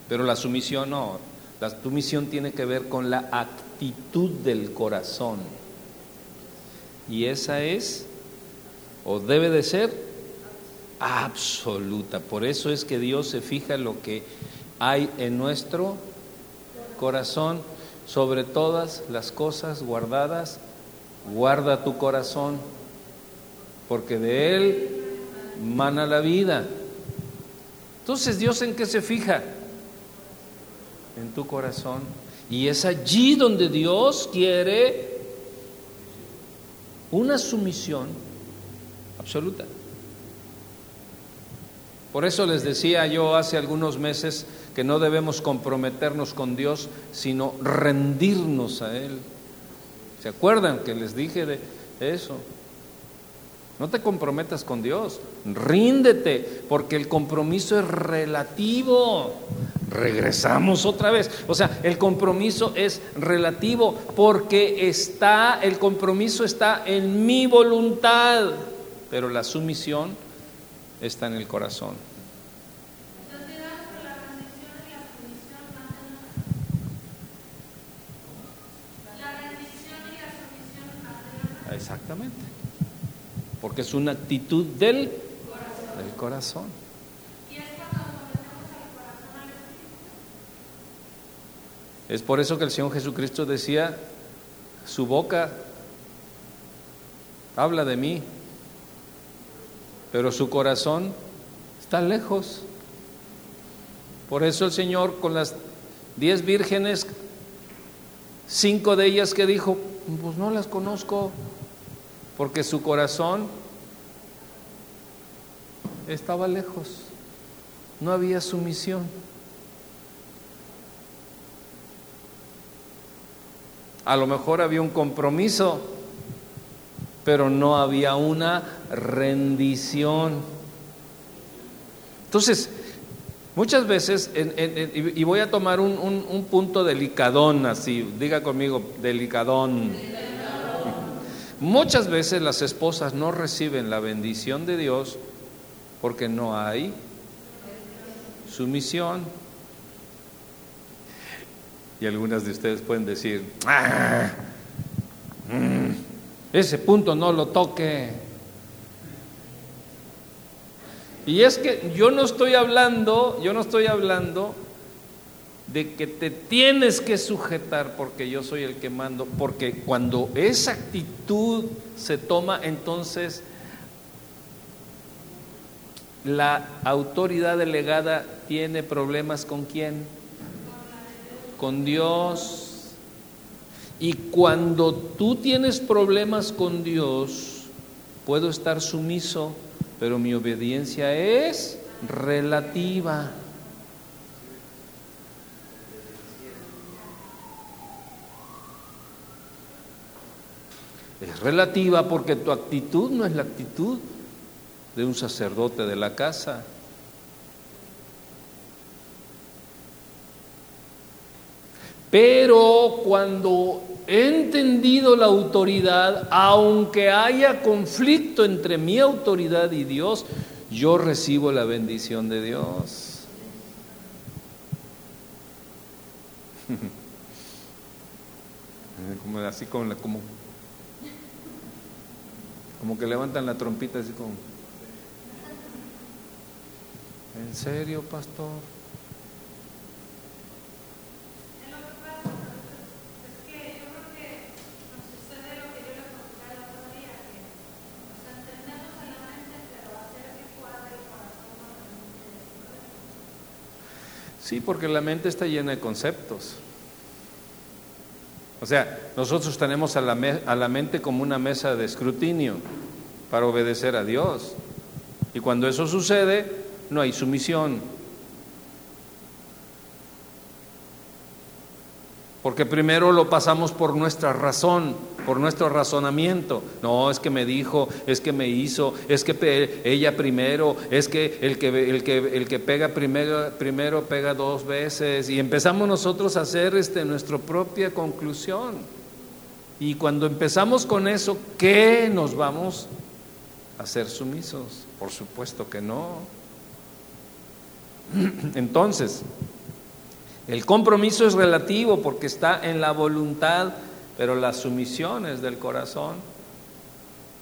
Pero la sumisión no. La sumisión tiene que ver con la actitud del corazón. Y esa es o debe de ser absoluta. Por eso es que Dios se fija en lo que hay en nuestro corazón, sobre todas las cosas guardadas, guarda tu corazón, porque de él mana la vida. Entonces, ¿Dios en qué se fija? En tu corazón. Y es allí donde Dios quiere una sumisión absoluta. Por eso les decía yo hace algunos meses que no debemos comprometernos con Dios, sino rendirnos a Él. ¿Se acuerdan que les dije de eso? No te comprometas con Dios, ríndete, porque el compromiso es relativo. Regresamos otra vez. O sea, el compromiso es relativo porque está, el compromiso está en mi voluntad pero la sumisión está en el corazón. Exactamente. Porque es una actitud del, del corazón. Es por eso que el Señor Jesucristo decía, su boca habla de mí, pero su corazón está lejos. Por eso el Señor con las diez vírgenes, cinco de ellas que dijo, pues no las conozco, porque su corazón estaba lejos, no había sumisión. A lo mejor había un compromiso, pero no había una rendición. Entonces, muchas veces, y voy a tomar un, punto delicadón así, diga conmigo, delicadón. Muchas veces las esposas no reciben la bendición de Dios porque no hay sumisión. Y algunas de ustedes pueden decir, ah, mm, ese punto no lo toque. Y es que yo no estoy hablando, yo no estoy hablando de que te tienes que sujetar porque yo soy el que mando, porque cuando esa actitud se toma, entonces la autoridad delegada tiene problemas con quién? Con Dios. Y cuando tú tienes problemas con Dios, puedo estar sumiso, pero mi obediencia es relativa. Es relativa porque tu actitud no es la actitud de un sacerdote de la casa. Pero cuando he entendido la autoridad, aunque haya conflicto entre mi autoridad y Dios, yo recibo la bendición de Dios. como así como, como, como que levantan la trompita así como ¿En serio, pastor? Sí, porque la mente está llena de conceptos. O sea, nosotros tenemos a la, a la, mente como una mesa de escrutinio para obedecer a Dios. Y cuando eso sucede, no hay sumisión. Porque primero lo pasamos por nuestra razón, por nuestro razonamiento. No, es que me dijo, es que me hizo, es que ella primero, es que el que, el que, el que pega primero, primero pega dos veces. Y empezamos nosotros a hacer este, nuestra propia conclusión. Y cuando empezamos con eso, ¿qué nos vamos a hacer sumisos? Por supuesto que no. Entonces, el compromiso es relativo porque está en la voluntad, pero las sumisiones del corazón,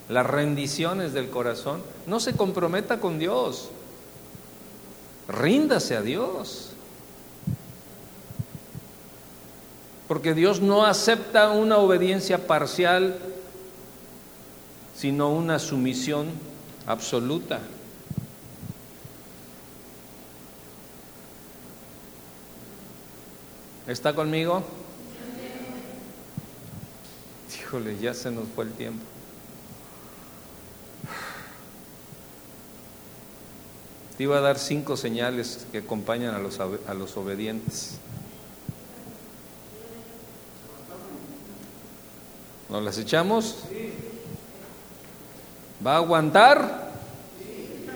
las rendiciones del corazón, no se comprometa con Dios. Ríndase a Dios. Porque Dios no acepta una obediencia parcial, sino una sumisión absoluta. ¿Está conmigo? Híjole, ya se nos fue el tiempo. Te iba a dar cinco señales que acompañan a los, a los obedientes. ¿Nos las echamos? ¿Va a aguantar?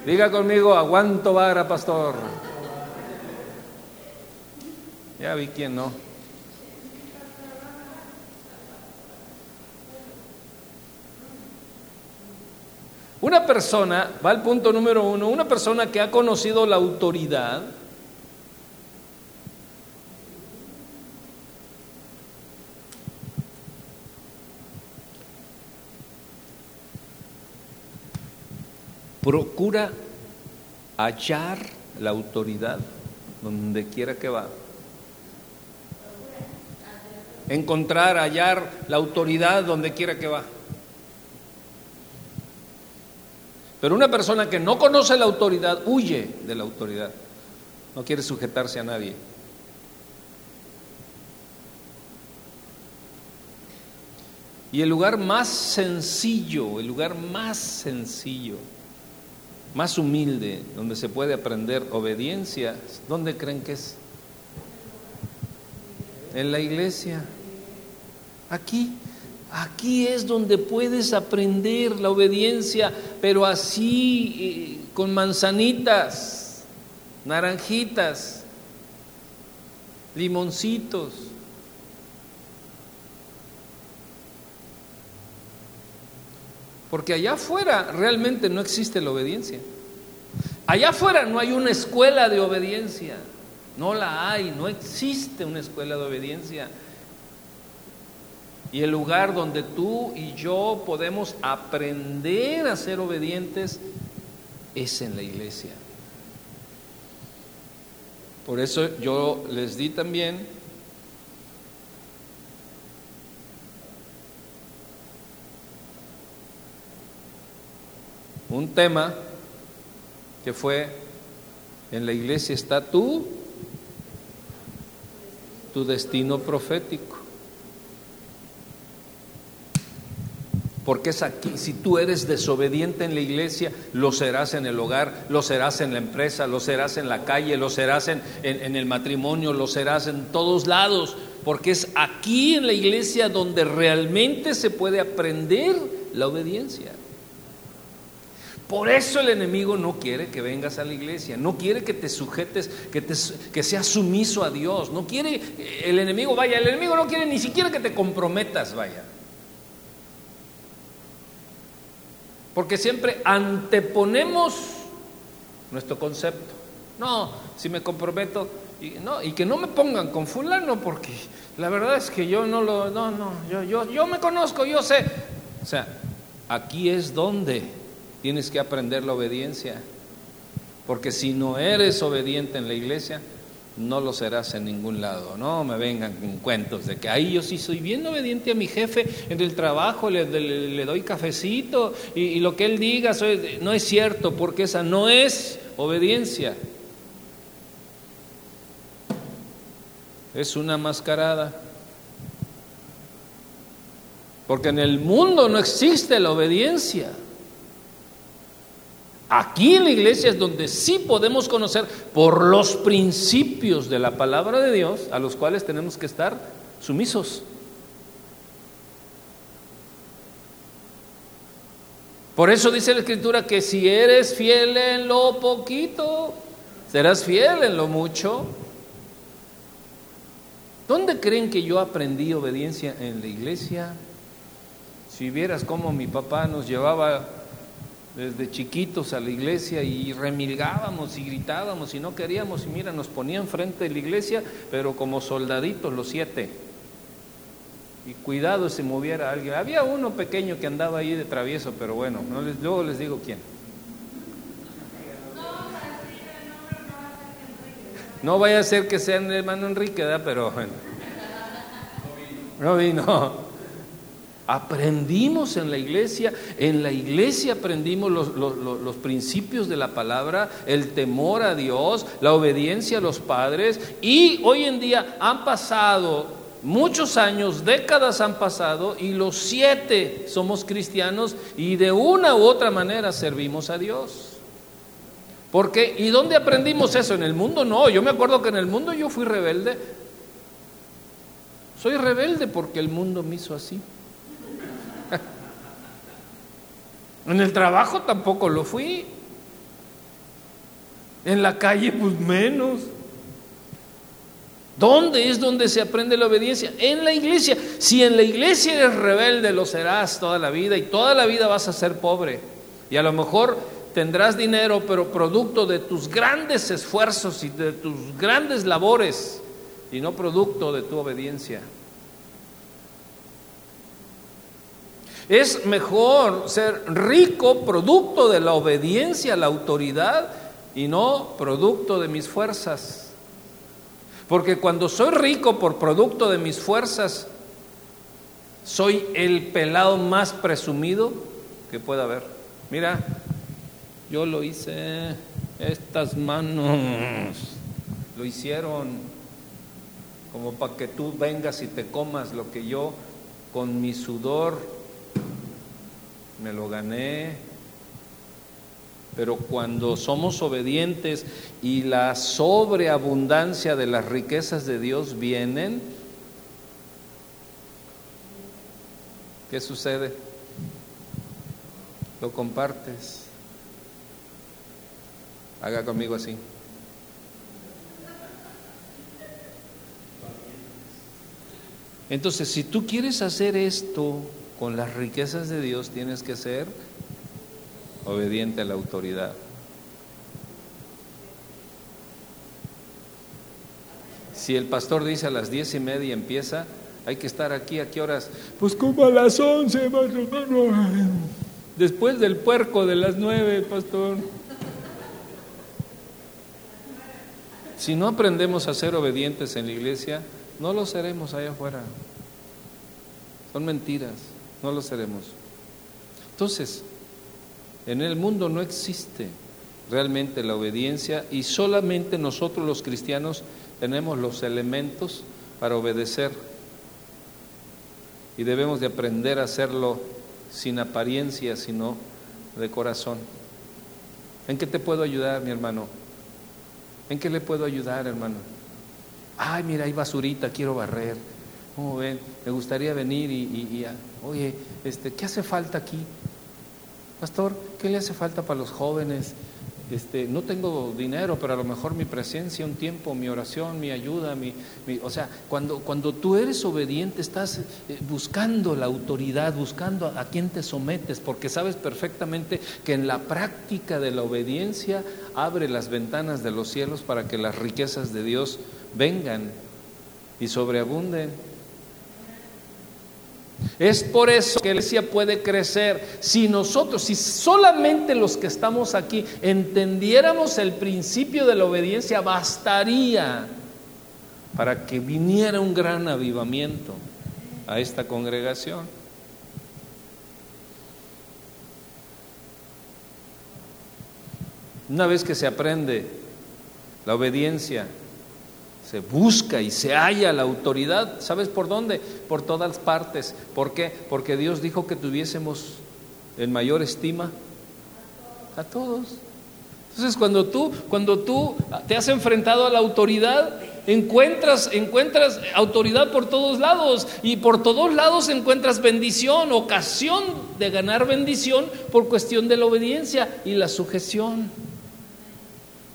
Diga conmigo, aguanto vara, pastor. Ya vi quién no. Una persona, va al punto número uno, una persona que ha conocido la autoridad, procura hallar la autoridad donde quiera que va encontrar, hallar la autoridad donde quiera que va. Pero una persona que no conoce la autoridad huye de la autoridad, no quiere sujetarse a nadie. Y el lugar más sencillo, el lugar más sencillo, más humilde, donde se puede aprender obediencia, ¿dónde creen que es? En la iglesia. Aquí, aquí es donde puedes aprender la obediencia, pero así, eh, con manzanitas, naranjitas, limoncitos. Porque allá afuera realmente no existe la obediencia. Allá afuera no hay una escuela de obediencia. No la hay, no existe una escuela de obediencia. Y el lugar donde tú y yo podemos aprender a ser obedientes es en la iglesia. Por eso yo les di también un tema que fue en la iglesia está tú, tu destino profético. Porque es aquí, si tú eres desobediente en la iglesia, lo serás en el hogar, lo serás en la empresa, lo serás en la calle, lo serás en, en, el matrimonio, lo serás en todos lados, porque es aquí en la iglesia donde realmente se puede aprender la obediencia. Por eso el enemigo no quiere que vengas a la iglesia, no quiere que te sujetes, que, te, que seas sumiso a Dios, no quiere, el enemigo, vaya, el enemigo no quiere ni siquiera que te comprometas, vaya. Porque siempre anteponemos nuestro concepto. No, si me comprometo, y, no, y que no me pongan con fulano, porque la verdad es que yo no lo, no, no, yo, yo, yo me conozco, yo sé. O sea, aquí es donde tienes que aprender la obediencia. Porque si no eres obediente en la iglesia, no lo serás en ningún lado. No me vengan con cuentos de que ahí yo sí soy bien obediente a mi jefe en el trabajo, le, doy cafecito y, lo que él diga no es cierto, porque esa no es obediencia. es una mascarada. Porque en el mundo no existe la obediencia. Aquí en la iglesia es donde sí podemos conocer por los principios de la palabra de Dios a los cuales tenemos que estar sumisos. Por eso dice la escritura que si eres fiel en lo poquito, serás fiel en lo mucho. ¿Dónde creen que yo aprendí obediencia en la iglesia? Si vieras cómo mi papá nos llevaba desde chiquitos a la iglesia y remilgábamos y gritábamos y no queríamos y mira, nos ponían frente de la iglesia, pero como soldaditos los siete. Y cuidado si moviera alguien. Había uno pequeño que andaba ahí de travieso, pero bueno, no les, luego les digo quién. No vaya a ser que sea el hermano Enrique, ¿verdad? pero bueno. No vino. Aprendimos en la iglesia, en la iglesia aprendimos los, principios de la palabra, el temor a Dios, la obediencia a los padres y hoy en día han pasado muchos años, décadas han pasado y los siete somos cristianos y de una u otra manera servimos a Dios. Porque, ¿y dónde aprendimos eso? En el mundo no, yo me acuerdo que en el mundo yo fui rebelde. Soy rebelde porque el mundo me hizo así. En el trabajo tampoco lo fui. En la calle, pues menos. ¿Dónde es donde se aprende la obediencia? En la iglesia. Si en la iglesia eres rebelde, lo serás toda la vida y toda la vida vas a ser pobre. Y a lo mejor tendrás dinero, pero producto de tus grandes esfuerzos y de tus grandes labores y no producto de tu obediencia. Es mejor ser rico producto de la obediencia a la autoridad y no producto de mis fuerzas. Porque cuando soy rico por producto de mis fuerzas, soy el pelado más presumido que pueda haber. Mira, yo lo hice, estas manos lo hicieron como para que tú vengas y te comas lo que yo con mi sudor me lo gané. Pero cuando somos obedientes y la sobreabundancia de las riquezas de Dios vienen, ¿qué sucede? Lo compartes. Haga conmigo así. Entonces, si tú quieres hacer esto, con las riquezas de Dios tienes que ser obediente a la autoridad. Si el pastor dice a las diez y media empieza, hay que estar aquí a qué horas? Pues como a las once, Después del puerco de las nueve, pastor. Si no aprendemos a ser obedientes en la iglesia, no lo seremos allá afuera. Son mentiras no lo seremos. Entonces, en el mundo no existe realmente la obediencia y solamente nosotros los cristianos tenemos los elementos para obedecer y debemos de aprender a hacerlo sin apariencia, sino de corazón. ¿En qué te puedo ayudar, mi hermano? ¿En qué le puedo ayudar, hermano? Ay, mira, hay basurita, quiero barrer. ¿Cómo ven? Me gustaría venir y, y, oye, este, ¿qué hace falta aquí? Pastor, ¿qué le hace falta para los jóvenes? Este, no tengo dinero, pero a lo mejor mi presencia, un tiempo, mi oración, mi ayuda, mi, o sea, cuando, cuando tú eres obediente estás eh, buscando la autoridad, buscando a, a quién te sometes, porque sabes perfectamente que en la práctica de la obediencia abre las ventanas de los cielos para que las riquezas de Dios vengan y sobreabunden. Es por eso que la iglesia puede crecer. Si nosotros, si solamente los que estamos aquí entendiéramos el principio de la obediencia, bastaría para que viniera un gran avivamiento a esta congregación. Una vez que se aprende la obediencia, Se busca y se halla la autoridad. ¿Sabes por dónde? Por todas partes. ¿Por qué? Porque Dios dijo que tuviésemos en mayor estima a todos. Entonces, cuando tú, cuando tú te has enfrentado a la autoridad, encuentras, encuentras autoridad por todos lados y por todos lados encuentras bendición, ocasión de ganar bendición por cuestión de la obediencia y la sujeción.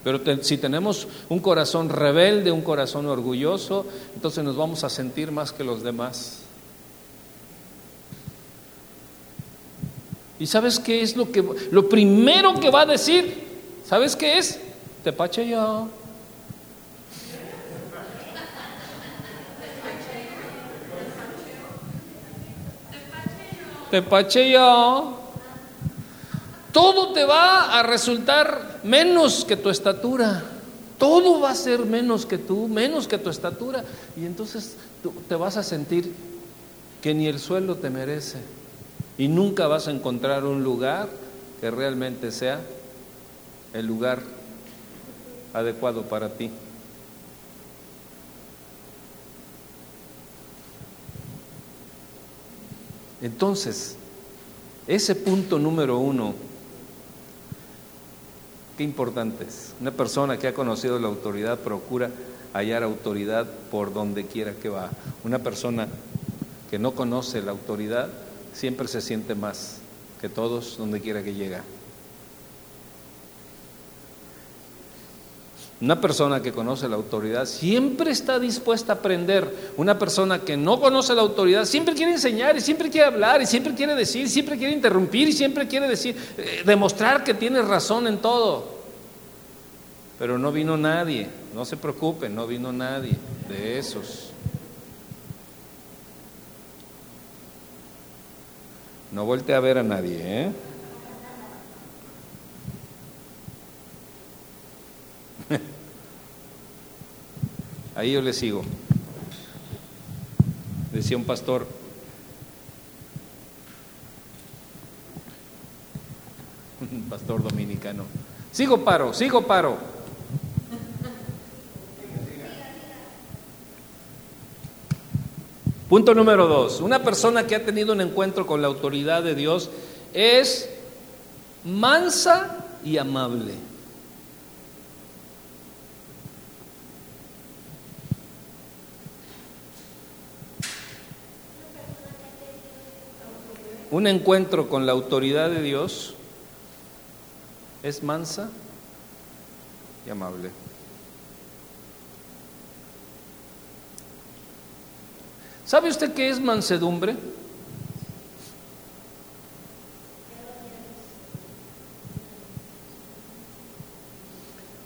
Pero si tenemos un corazón rebelde, un corazón orgulloso, entonces nos vamos a sentir más que los demás. ¿Y sabes qué es lo que lo primero que va a decir? ¿Sabes qué es? Te pache yo. Te pache yo. Todo te va a resultar menos que tu estatura. Todo va a ser menos que tú, menos que tu estatura. Y entonces te vas a sentir que ni el suelo te merece y nunca vas a encontrar un lugar que realmente sea el lugar adecuado para ti. Entonces, ese punto número uno, qué importante es. Una persona que ha conocido la autoridad procura hallar autoridad por donde quiera que va. Una persona que no conoce la autoridad siempre se siente más que todos donde quiera que llega. Una persona que conoce la autoridad siempre está dispuesta a aprender. Una persona que no conoce la autoridad siempre quiere enseñar y siempre quiere hablar y siempre quiere decir, siempre quiere interrumpir y siempre quiere decir, eh, demostrar que tiene razón en todo. Pero no vino nadie, no se preocupe, no vino nadie de esos. No voltee a ver a nadie, ¿eh? Ahí yo le sigo. Decía un pastor, un pastor dominicano, sigo paro, sigo paro. Punto número dos, una persona que ha tenido un encuentro con la autoridad de Dios es mansa y amable. Un encuentro con la autoridad de Dios es mansa y amable. ¿Sabe usted qué es mansedumbre?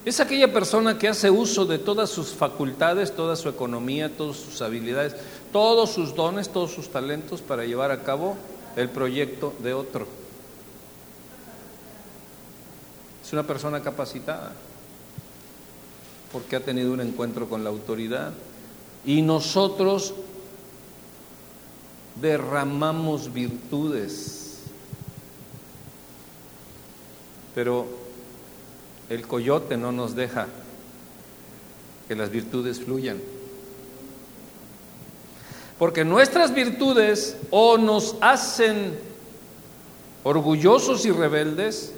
Es aquella persona que hace uso de todas sus facultades, toda su economía, todas sus habilidades, todos sus dones, todos sus talentos para llevar a cabo el proyecto de otro. Es una persona capacitada porque ha tenido un encuentro con la autoridad y nosotros derramamos virtudes, pero el coyote no nos deja que las virtudes fluyan. Porque nuestras virtudes o nos hacen orgullosos y rebeldes,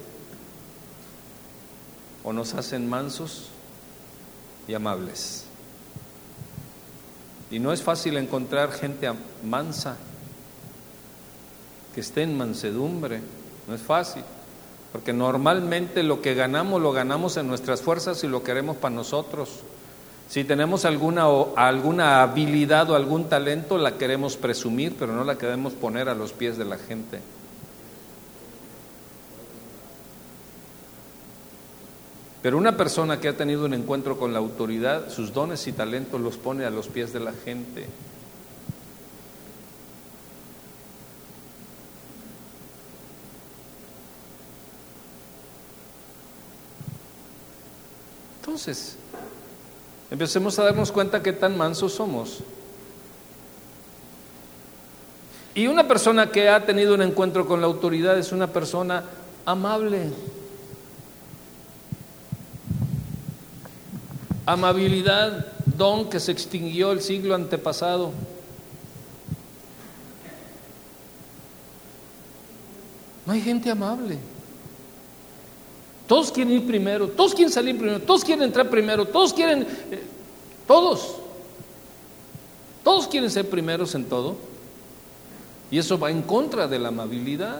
o nos hacen mansos y amables. Y no es fácil encontrar gente mansa que esté en mansedumbre, no es fácil, porque normalmente lo que ganamos lo ganamos en nuestras fuerzas y lo queremos para nosotros. Si tenemos alguna, alguna habilidad o algún talento, la queremos presumir, pero no la queremos poner a los pies de la gente. Pero una persona que ha tenido un encuentro con la autoridad, sus dones y talentos los pone a los pies de la gente. Entonces, empecemos a darnos cuenta que tan mansos somos. Y una persona que ha tenido un encuentro con la autoridad es una persona amable. Amabilidad don que se extinguió el siglo antepasado. No hay gente amable. Todos quieren ir primero, todos quieren salir primero, todos quieren entrar primero, todos quieren, eh, todos, todos quieren ser primeros en todo. Y eso va en contra de la amabilidad.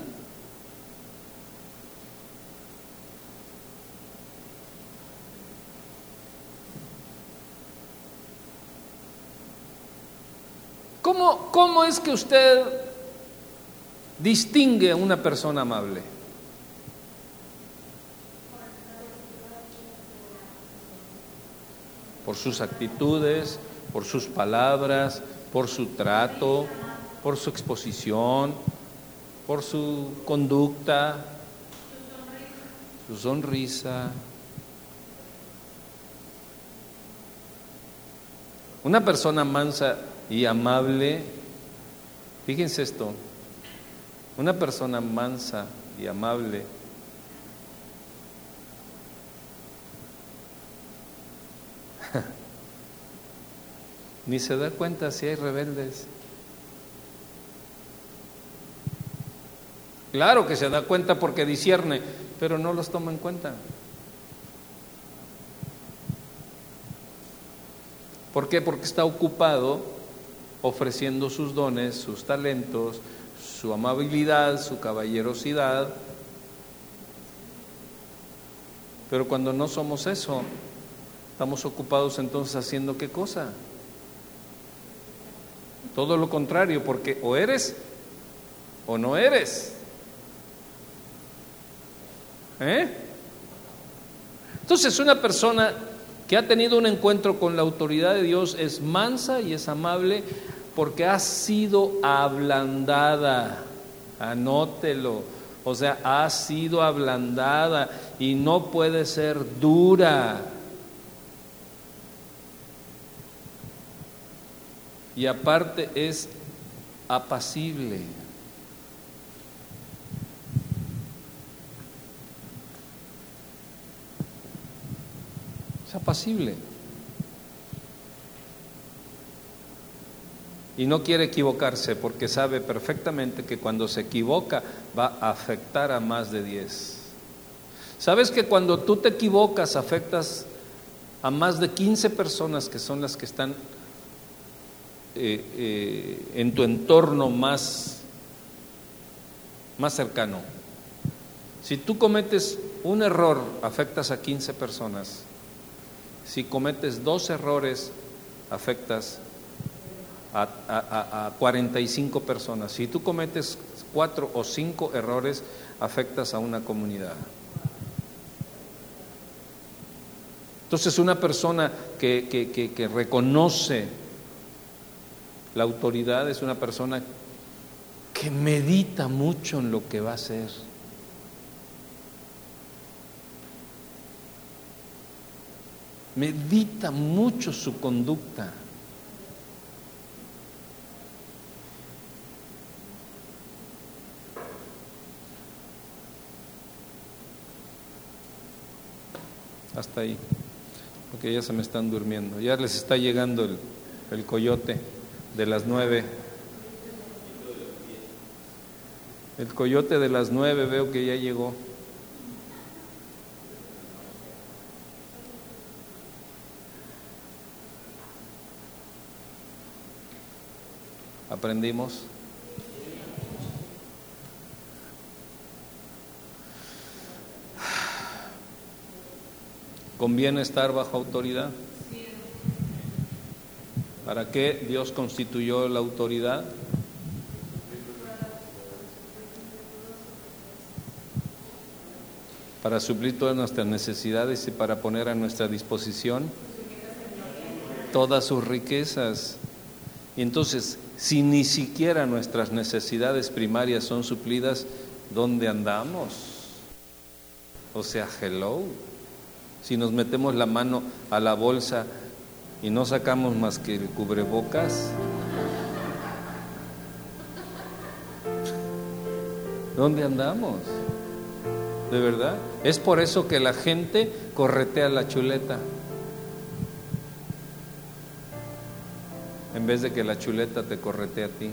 ¿Cómo, ¿Cómo es que usted distingue a una persona amable? Por sus actitudes, por sus palabras, por su trato, por su exposición, por su conducta, su sonrisa. Una persona mansa y amable, fíjense esto, una persona mansa y amable ni se da cuenta si hay rebeldes. Claro que se da cuenta porque discierne, pero no los toma en cuenta. ¿Por qué? Porque está ocupado ofreciendo sus dones, sus talentos, su amabilidad, su caballerosidad. Pero cuando no somos eso, estamos ocupados entonces haciendo qué cosa? Todo lo contrario, porque o eres o no eres. ¿Eh? Entonces una persona que ha tenido un encuentro con la autoridad de Dios es mansa y es amable porque ha sido ablandada. Anótelo. O sea, ha sido ablandada y no puede ser dura. Y aparte es apacible. Es apacible. Y no quiere equivocarse porque sabe perfectamente que cuando se equivoca va a afectar a más de 10. ¿Sabes que cuando tú te equivocas afectas a más de 15 personas que son las que están eh, eh, en tu entorno más, más cercano? Si tú cometes un error, afectas a 15 personas. Si cometes dos errores, afectas a, 45 personas. Si tú cometes cuatro o cinco errores, afectas a una comunidad. Entonces una persona que, que, reconoce la autoridad es una persona que medita mucho en lo que va a hacer. Medita mucho su conducta. hasta ahí, porque ya se me están durmiendo. Ya les está llegando el, el coyote de las nueve. El coyote de las nueve veo que ya llegó. ¿Aprendimos? ¿Conviene estar bajo autoridad? ¿Para qué Dios constituyó la autoridad? Para suplir todas nuestras necesidades y para poner a nuestra disposición todas sus riquezas. Y entonces, si ni siquiera nuestras necesidades primarias son suplidas, ¿dónde andamos? O sea, hello si nos metemos la mano a la bolsa y no sacamos más que el cubrebocas? ¿Dónde andamos? ¿De verdad? Es por eso que la gente corretea la chuleta. en vez de que la chuleta te correte a ti.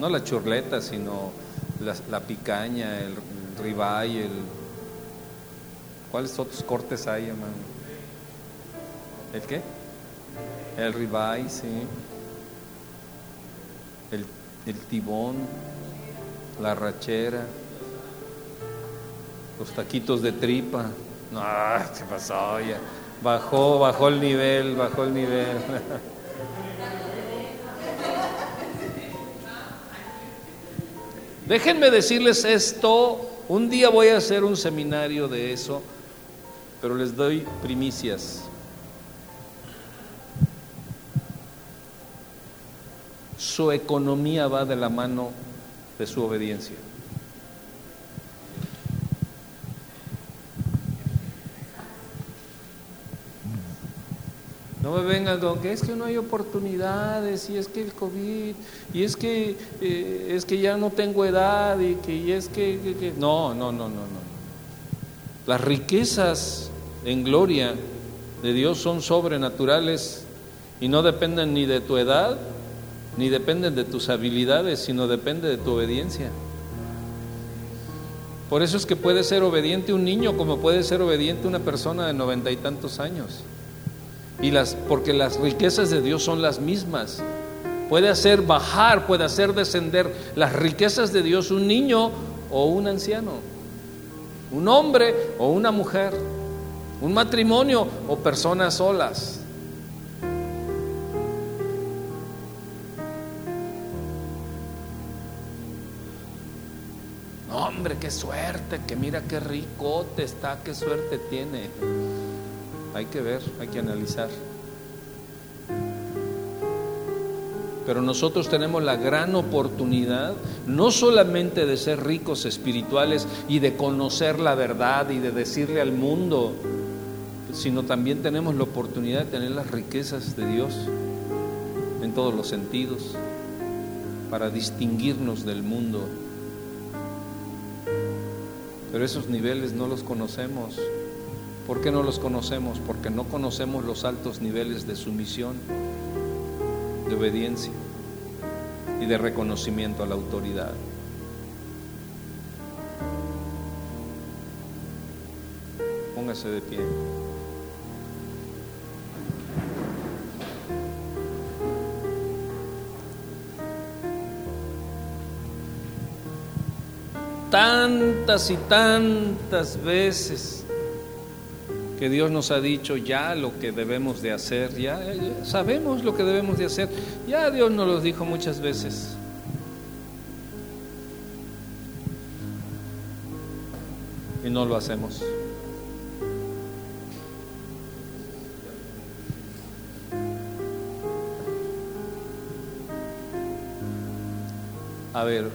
No la chuleta, sino la, picaña, el, ribeye, el... ¿Cuáles otros cortes hay, hermano? ¿El qué? El ribeye, sí. El, el tibón, la rachera, los taquitos de tripa. No, ¿qué pasó? Ya. Bajó, bajó el nivel, bajó el nivel. Déjenme decirles esto, un día voy a hacer un seminario de eso, pero les doy primicias. Su economía va de la mano de su obediencia. No me vengan con que es que no hay oportunidades y es que el COVID y es que eh, es que ya no tengo edad y que es que, no, no, no, no, no. Las riquezas en gloria de Dios son sobrenaturales y no dependen ni de tu edad ni dependen de tus habilidades, sino depende de tu obediencia. Por eso es que puede ser obediente un niño como puede ser obediente una persona de noventa y tantos años. Y las, porque las riquezas de Dios son las mismas. Puede hacer bajar, puede hacer descender las riquezas de Dios un niño o un anciano, un hombre o una mujer, un matrimonio o personas solas. Hombre, qué suerte, que mira qué ricote está, qué suerte tiene. Hay que ver, hay que analizar. Pero nosotros tenemos la gran oportunidad no solamente de ser ricos espirituales y de conocer la verdad y de decirle al mundo, sino también tenemos la oportunidad de tener las riquezas de Dios en todos los sentidos para distinguirnos del mundo. Pero esos niveles no los conocemos. ¿Por qué no los conocemos? Porque no conocemos los altos niveles de sumisión, de obediencia y de reconocimiento a la autoridad. Póngase de pie. Tantas y tantas veces que Dios nos ha dicho ya lo que debemos de hacer, ya, sabemos lo que debemos de hacer, ya Dios nos lo dijo muchas veces. Y no lo hacemos. A ver,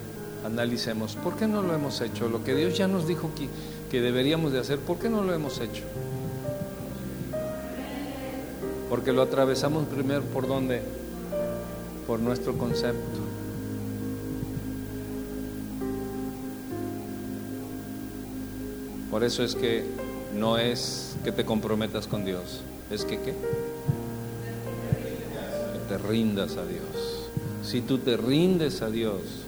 analicemos, ¿por qué no lo hemos hecho? Lo que Dios ya nos dijo que, que deberíamos de hacer, ¿por qué no lo hemos hecho? Porque lo atravesamos primero por dónde? Por nuestro concepto. Por eso es que no es que te comprometas con Dios, es que qué? Que te rindas a Dios. Si tú te rindes a Dios,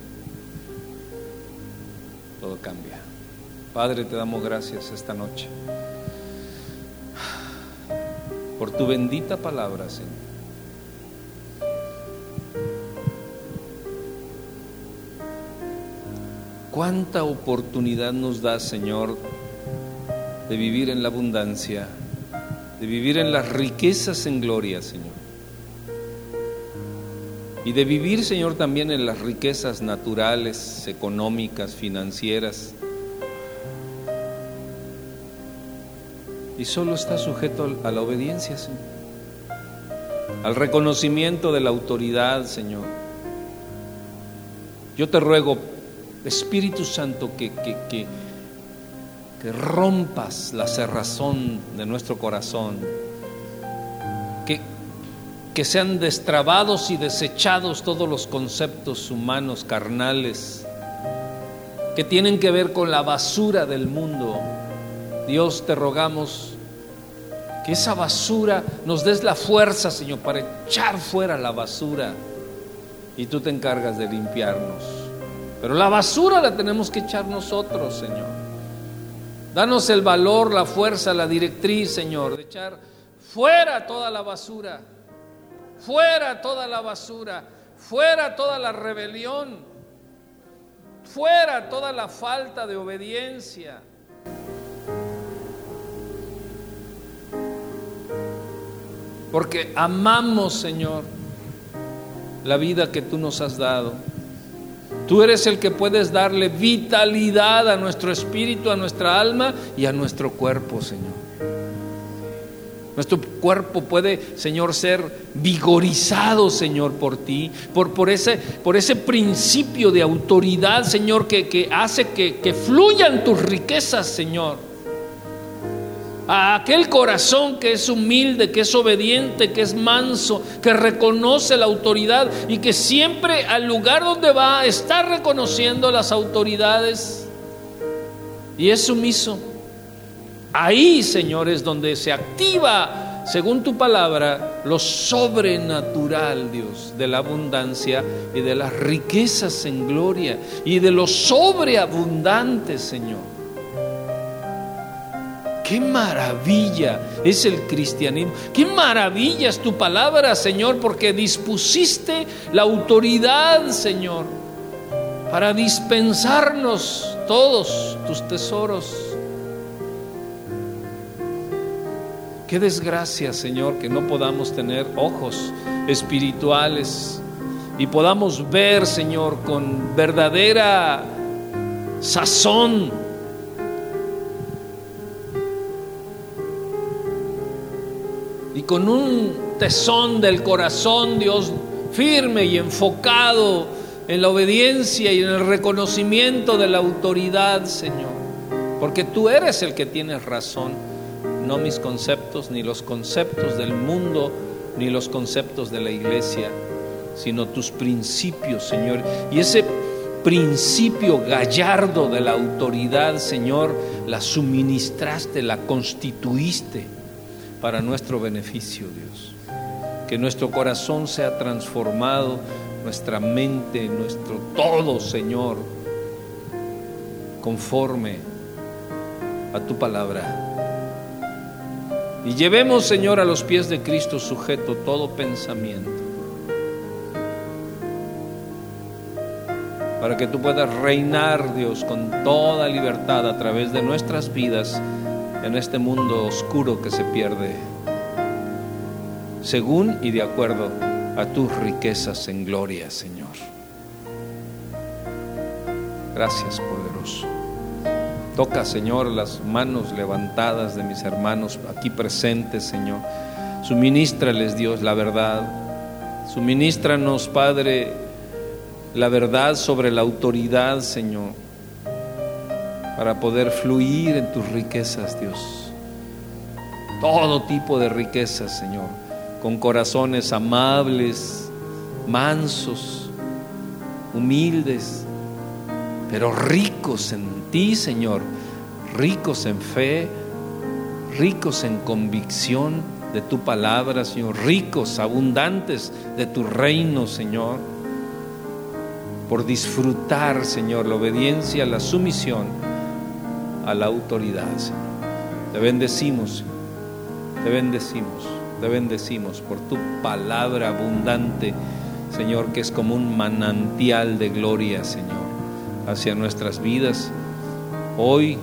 todo cambia. Padre, te damos gracias esta noche por tu bendita palabra, Señor. Cuánta oportunidad nos da, Señor, de vivir en la abundancia, de vivir en las riquezas en gloria, Señor. Y de vivir, Señor, también en las riquezas naturales, económicas, financieras y solo está sujeto a la obediencia, Señor. Al reconocimiento de la autoridad, Señor. Yo te ruego, Espíritu Santo, que, que, que, que rompas la cerrazón de nuestro corazón, que sean destrabados y desechados todos los conceptos humanos, carnales, que tienen que ver con la basura del mundo Dios te rogamos Que esa basura nos des la fuerza, Señor, para echar fuera la basura. Y tú te encargas de limpiarnos. Pero la basura la tenemos que echar nosotros, Señor. Danos el valor, la fuerza, la directriz, Señor, de echar fuera toda la basura. Fuera toda la basura. Fuera toda la rebelión. Fuera toda la falta de obediencia. porque amamos, Señor, la vida que tú nos has dado. Tú eres el que puedes darle vitalidad a nuestro espíritu, a nuestra alma y a nuestro cuerpo, Señor. Nuestro cuerpo puede, Señor, ser vigorizado, Señor, por ti, por, por, ese, por ese principio de autoridad, Señor, que, que hace que, que fluyan tus riquezas, Señor a aquel corazón que es humilde, que es obediente, que es manso, que reconoce la autoridad y que siempre al lugar donde va está reconociendo las autoridades y es sumiso. Ahí, Señor, es donde se activa, según tu palabra, lo sobrenatural, Dios, de la abundancia y de las riquezas en gloria y de lo sobreabundante, Señor. Qué maravilla es el cristianismo. Qué maravilla es tu palabra, Señor, porque dispusiste la autoridad, Señor, para dispensarnos todos tus tesoros. Qué desgracia, Señor, que no podamos tener ojos espirituales y podamos ver, Señor, con verdadera sazón y con un tesón del corazón, Dios, firme y enfocado en la obediencia y en el reconocimiento de la autoridad, Señor. Porque tú eres el que tienes razón, no mis conceptos, ni los conceptos del mundo, ni los conceptos de la iglesia, sino tus principios, Señor. Y ese principio gallardo de la autoridad, Señor, la suministraste, la constituiste para nuestro beneficio, Dios. Que nuestro corazón sea transformado, nuestra mente, nuestro todo, Señor, conforme a tu palabra. Y llevemos, Señor, a los pies de Cristo sujeto todo pensamiento. Para que tú puedas reinar, Dios, con toda libertad a través de nuestras vidas en este mundo oscuro que se pierde, según y de acuerdo a tus riquezas en gloria, Señor. Gracias, poderoso. Toca, Señor, las manos levantadas de mis hermanos aquí presentes, Señor. Suministrales, Dios, la verdad. Suministranos, Padre, la verdad sobre la autoridad, Señor para poder fluir en tus riquezas, Dios. Todo tipo de riquezas, Señor, con corazones amables, mansos, humildes, pero ricos en ti, Señor, ricos en fe, ricos en convicción de tu palabra, Señor, ricos, abundantes de tu reino, Señor, por disfrutar, Señor, la obediencia, la sumisión a la autoridad, Señor. Te bendecimos, te bendecimos, te bendecimos por tu palabra abundante, Señor, que es como un manantial de gloria, Señor, hacia nuestras vidas. Hoy,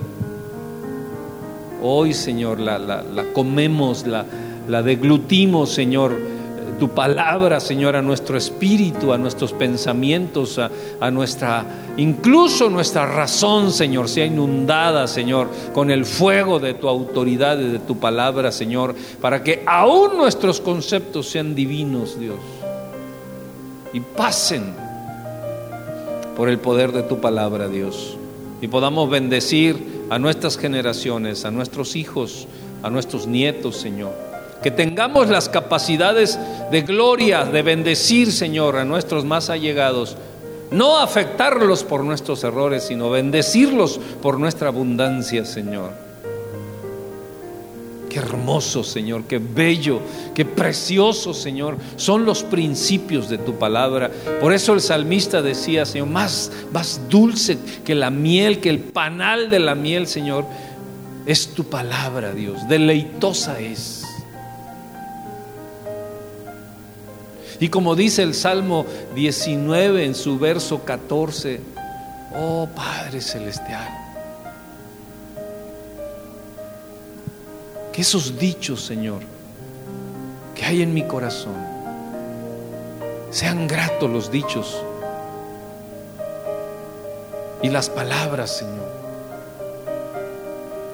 hoy, Señor, la, la, comemos, la, la deglutimos, Señor tu palabra, Señor, a nuestro espíritu, a nuestros pensamientos, a, nuestra, incluso nuestra razón, Señor, sea inundada, Señor, con el fuego de tu autoridad y de tu palabra, Señor, para que aún nuestros conceptos sean divinos, Dios, y pasen por el poder de tu palabra, Dios, y podamos bendecir a nuestras generaciones, a nuestros hijos, a nuestros nietos, Señor que tengamos las capacidades de gloria, de bendecir, Señor, a nuestros más allegados. No afectarlos por nuestros errores, sino bendecirlos por nuestra abundancia, Señor. Qué hermoso, Señor, qué bello, qué precioso, Señor, son los principios de tu palabra. Por eso el salmista decía, Señor, más, más dulce que la miel, que el panal de la miel, Señor, es tu palabra, Dios. Deleitosa es. Y como dice el Salmo 19 en su verso 14, oh Padre Celestial, que esos dichos, Señor, que hay en mi corazón, sean gratos los dichos y las palabras, Señor,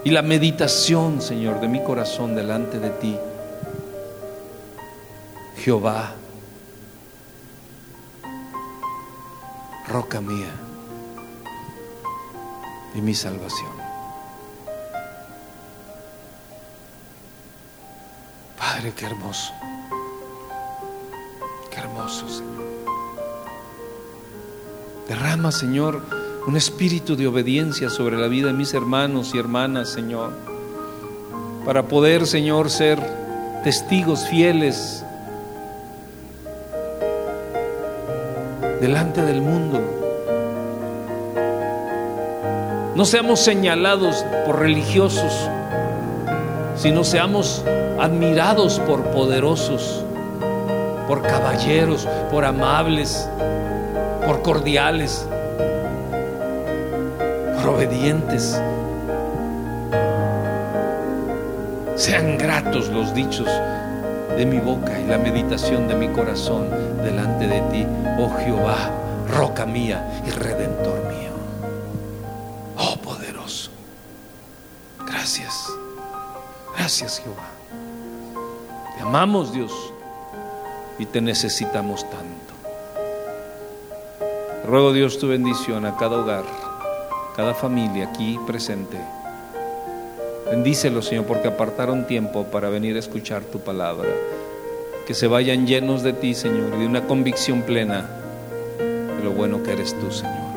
y la meditación, Señor, de mi corazón delante de ti. Jehová, roca mía y mi salvación. Padre, qué hermoso. Qué hermoso, Señor. Derrama, Señor, un espíritu de obediencia sobre la vida de mis hermanos y hermanas, Señor, para poder, Señor, ser testigos fieles delante del mundo. No seamos señalados por religiosos, sino seamos admirados por poderosos, por caballeros, por amables, por cordiales, por obedientes. Sean gratos los dichos de mi boca y la meditación de mi corazón delante de ti, oh Jehová, roca mía y redentor mío. Oh poderoso. Gracias. Gracias Jehová. Amamos Dios y te necesitamos tanto. Ruego Dios tu bendición a cada hogar, cada familia aquí presente. Bendícelo, Señor, porque apartaron tiempo para venir a escuchar tu palabra. Que se vayan llenos de ti, Señor, y de una convicción plena de lo bueno que eres tú, Señor.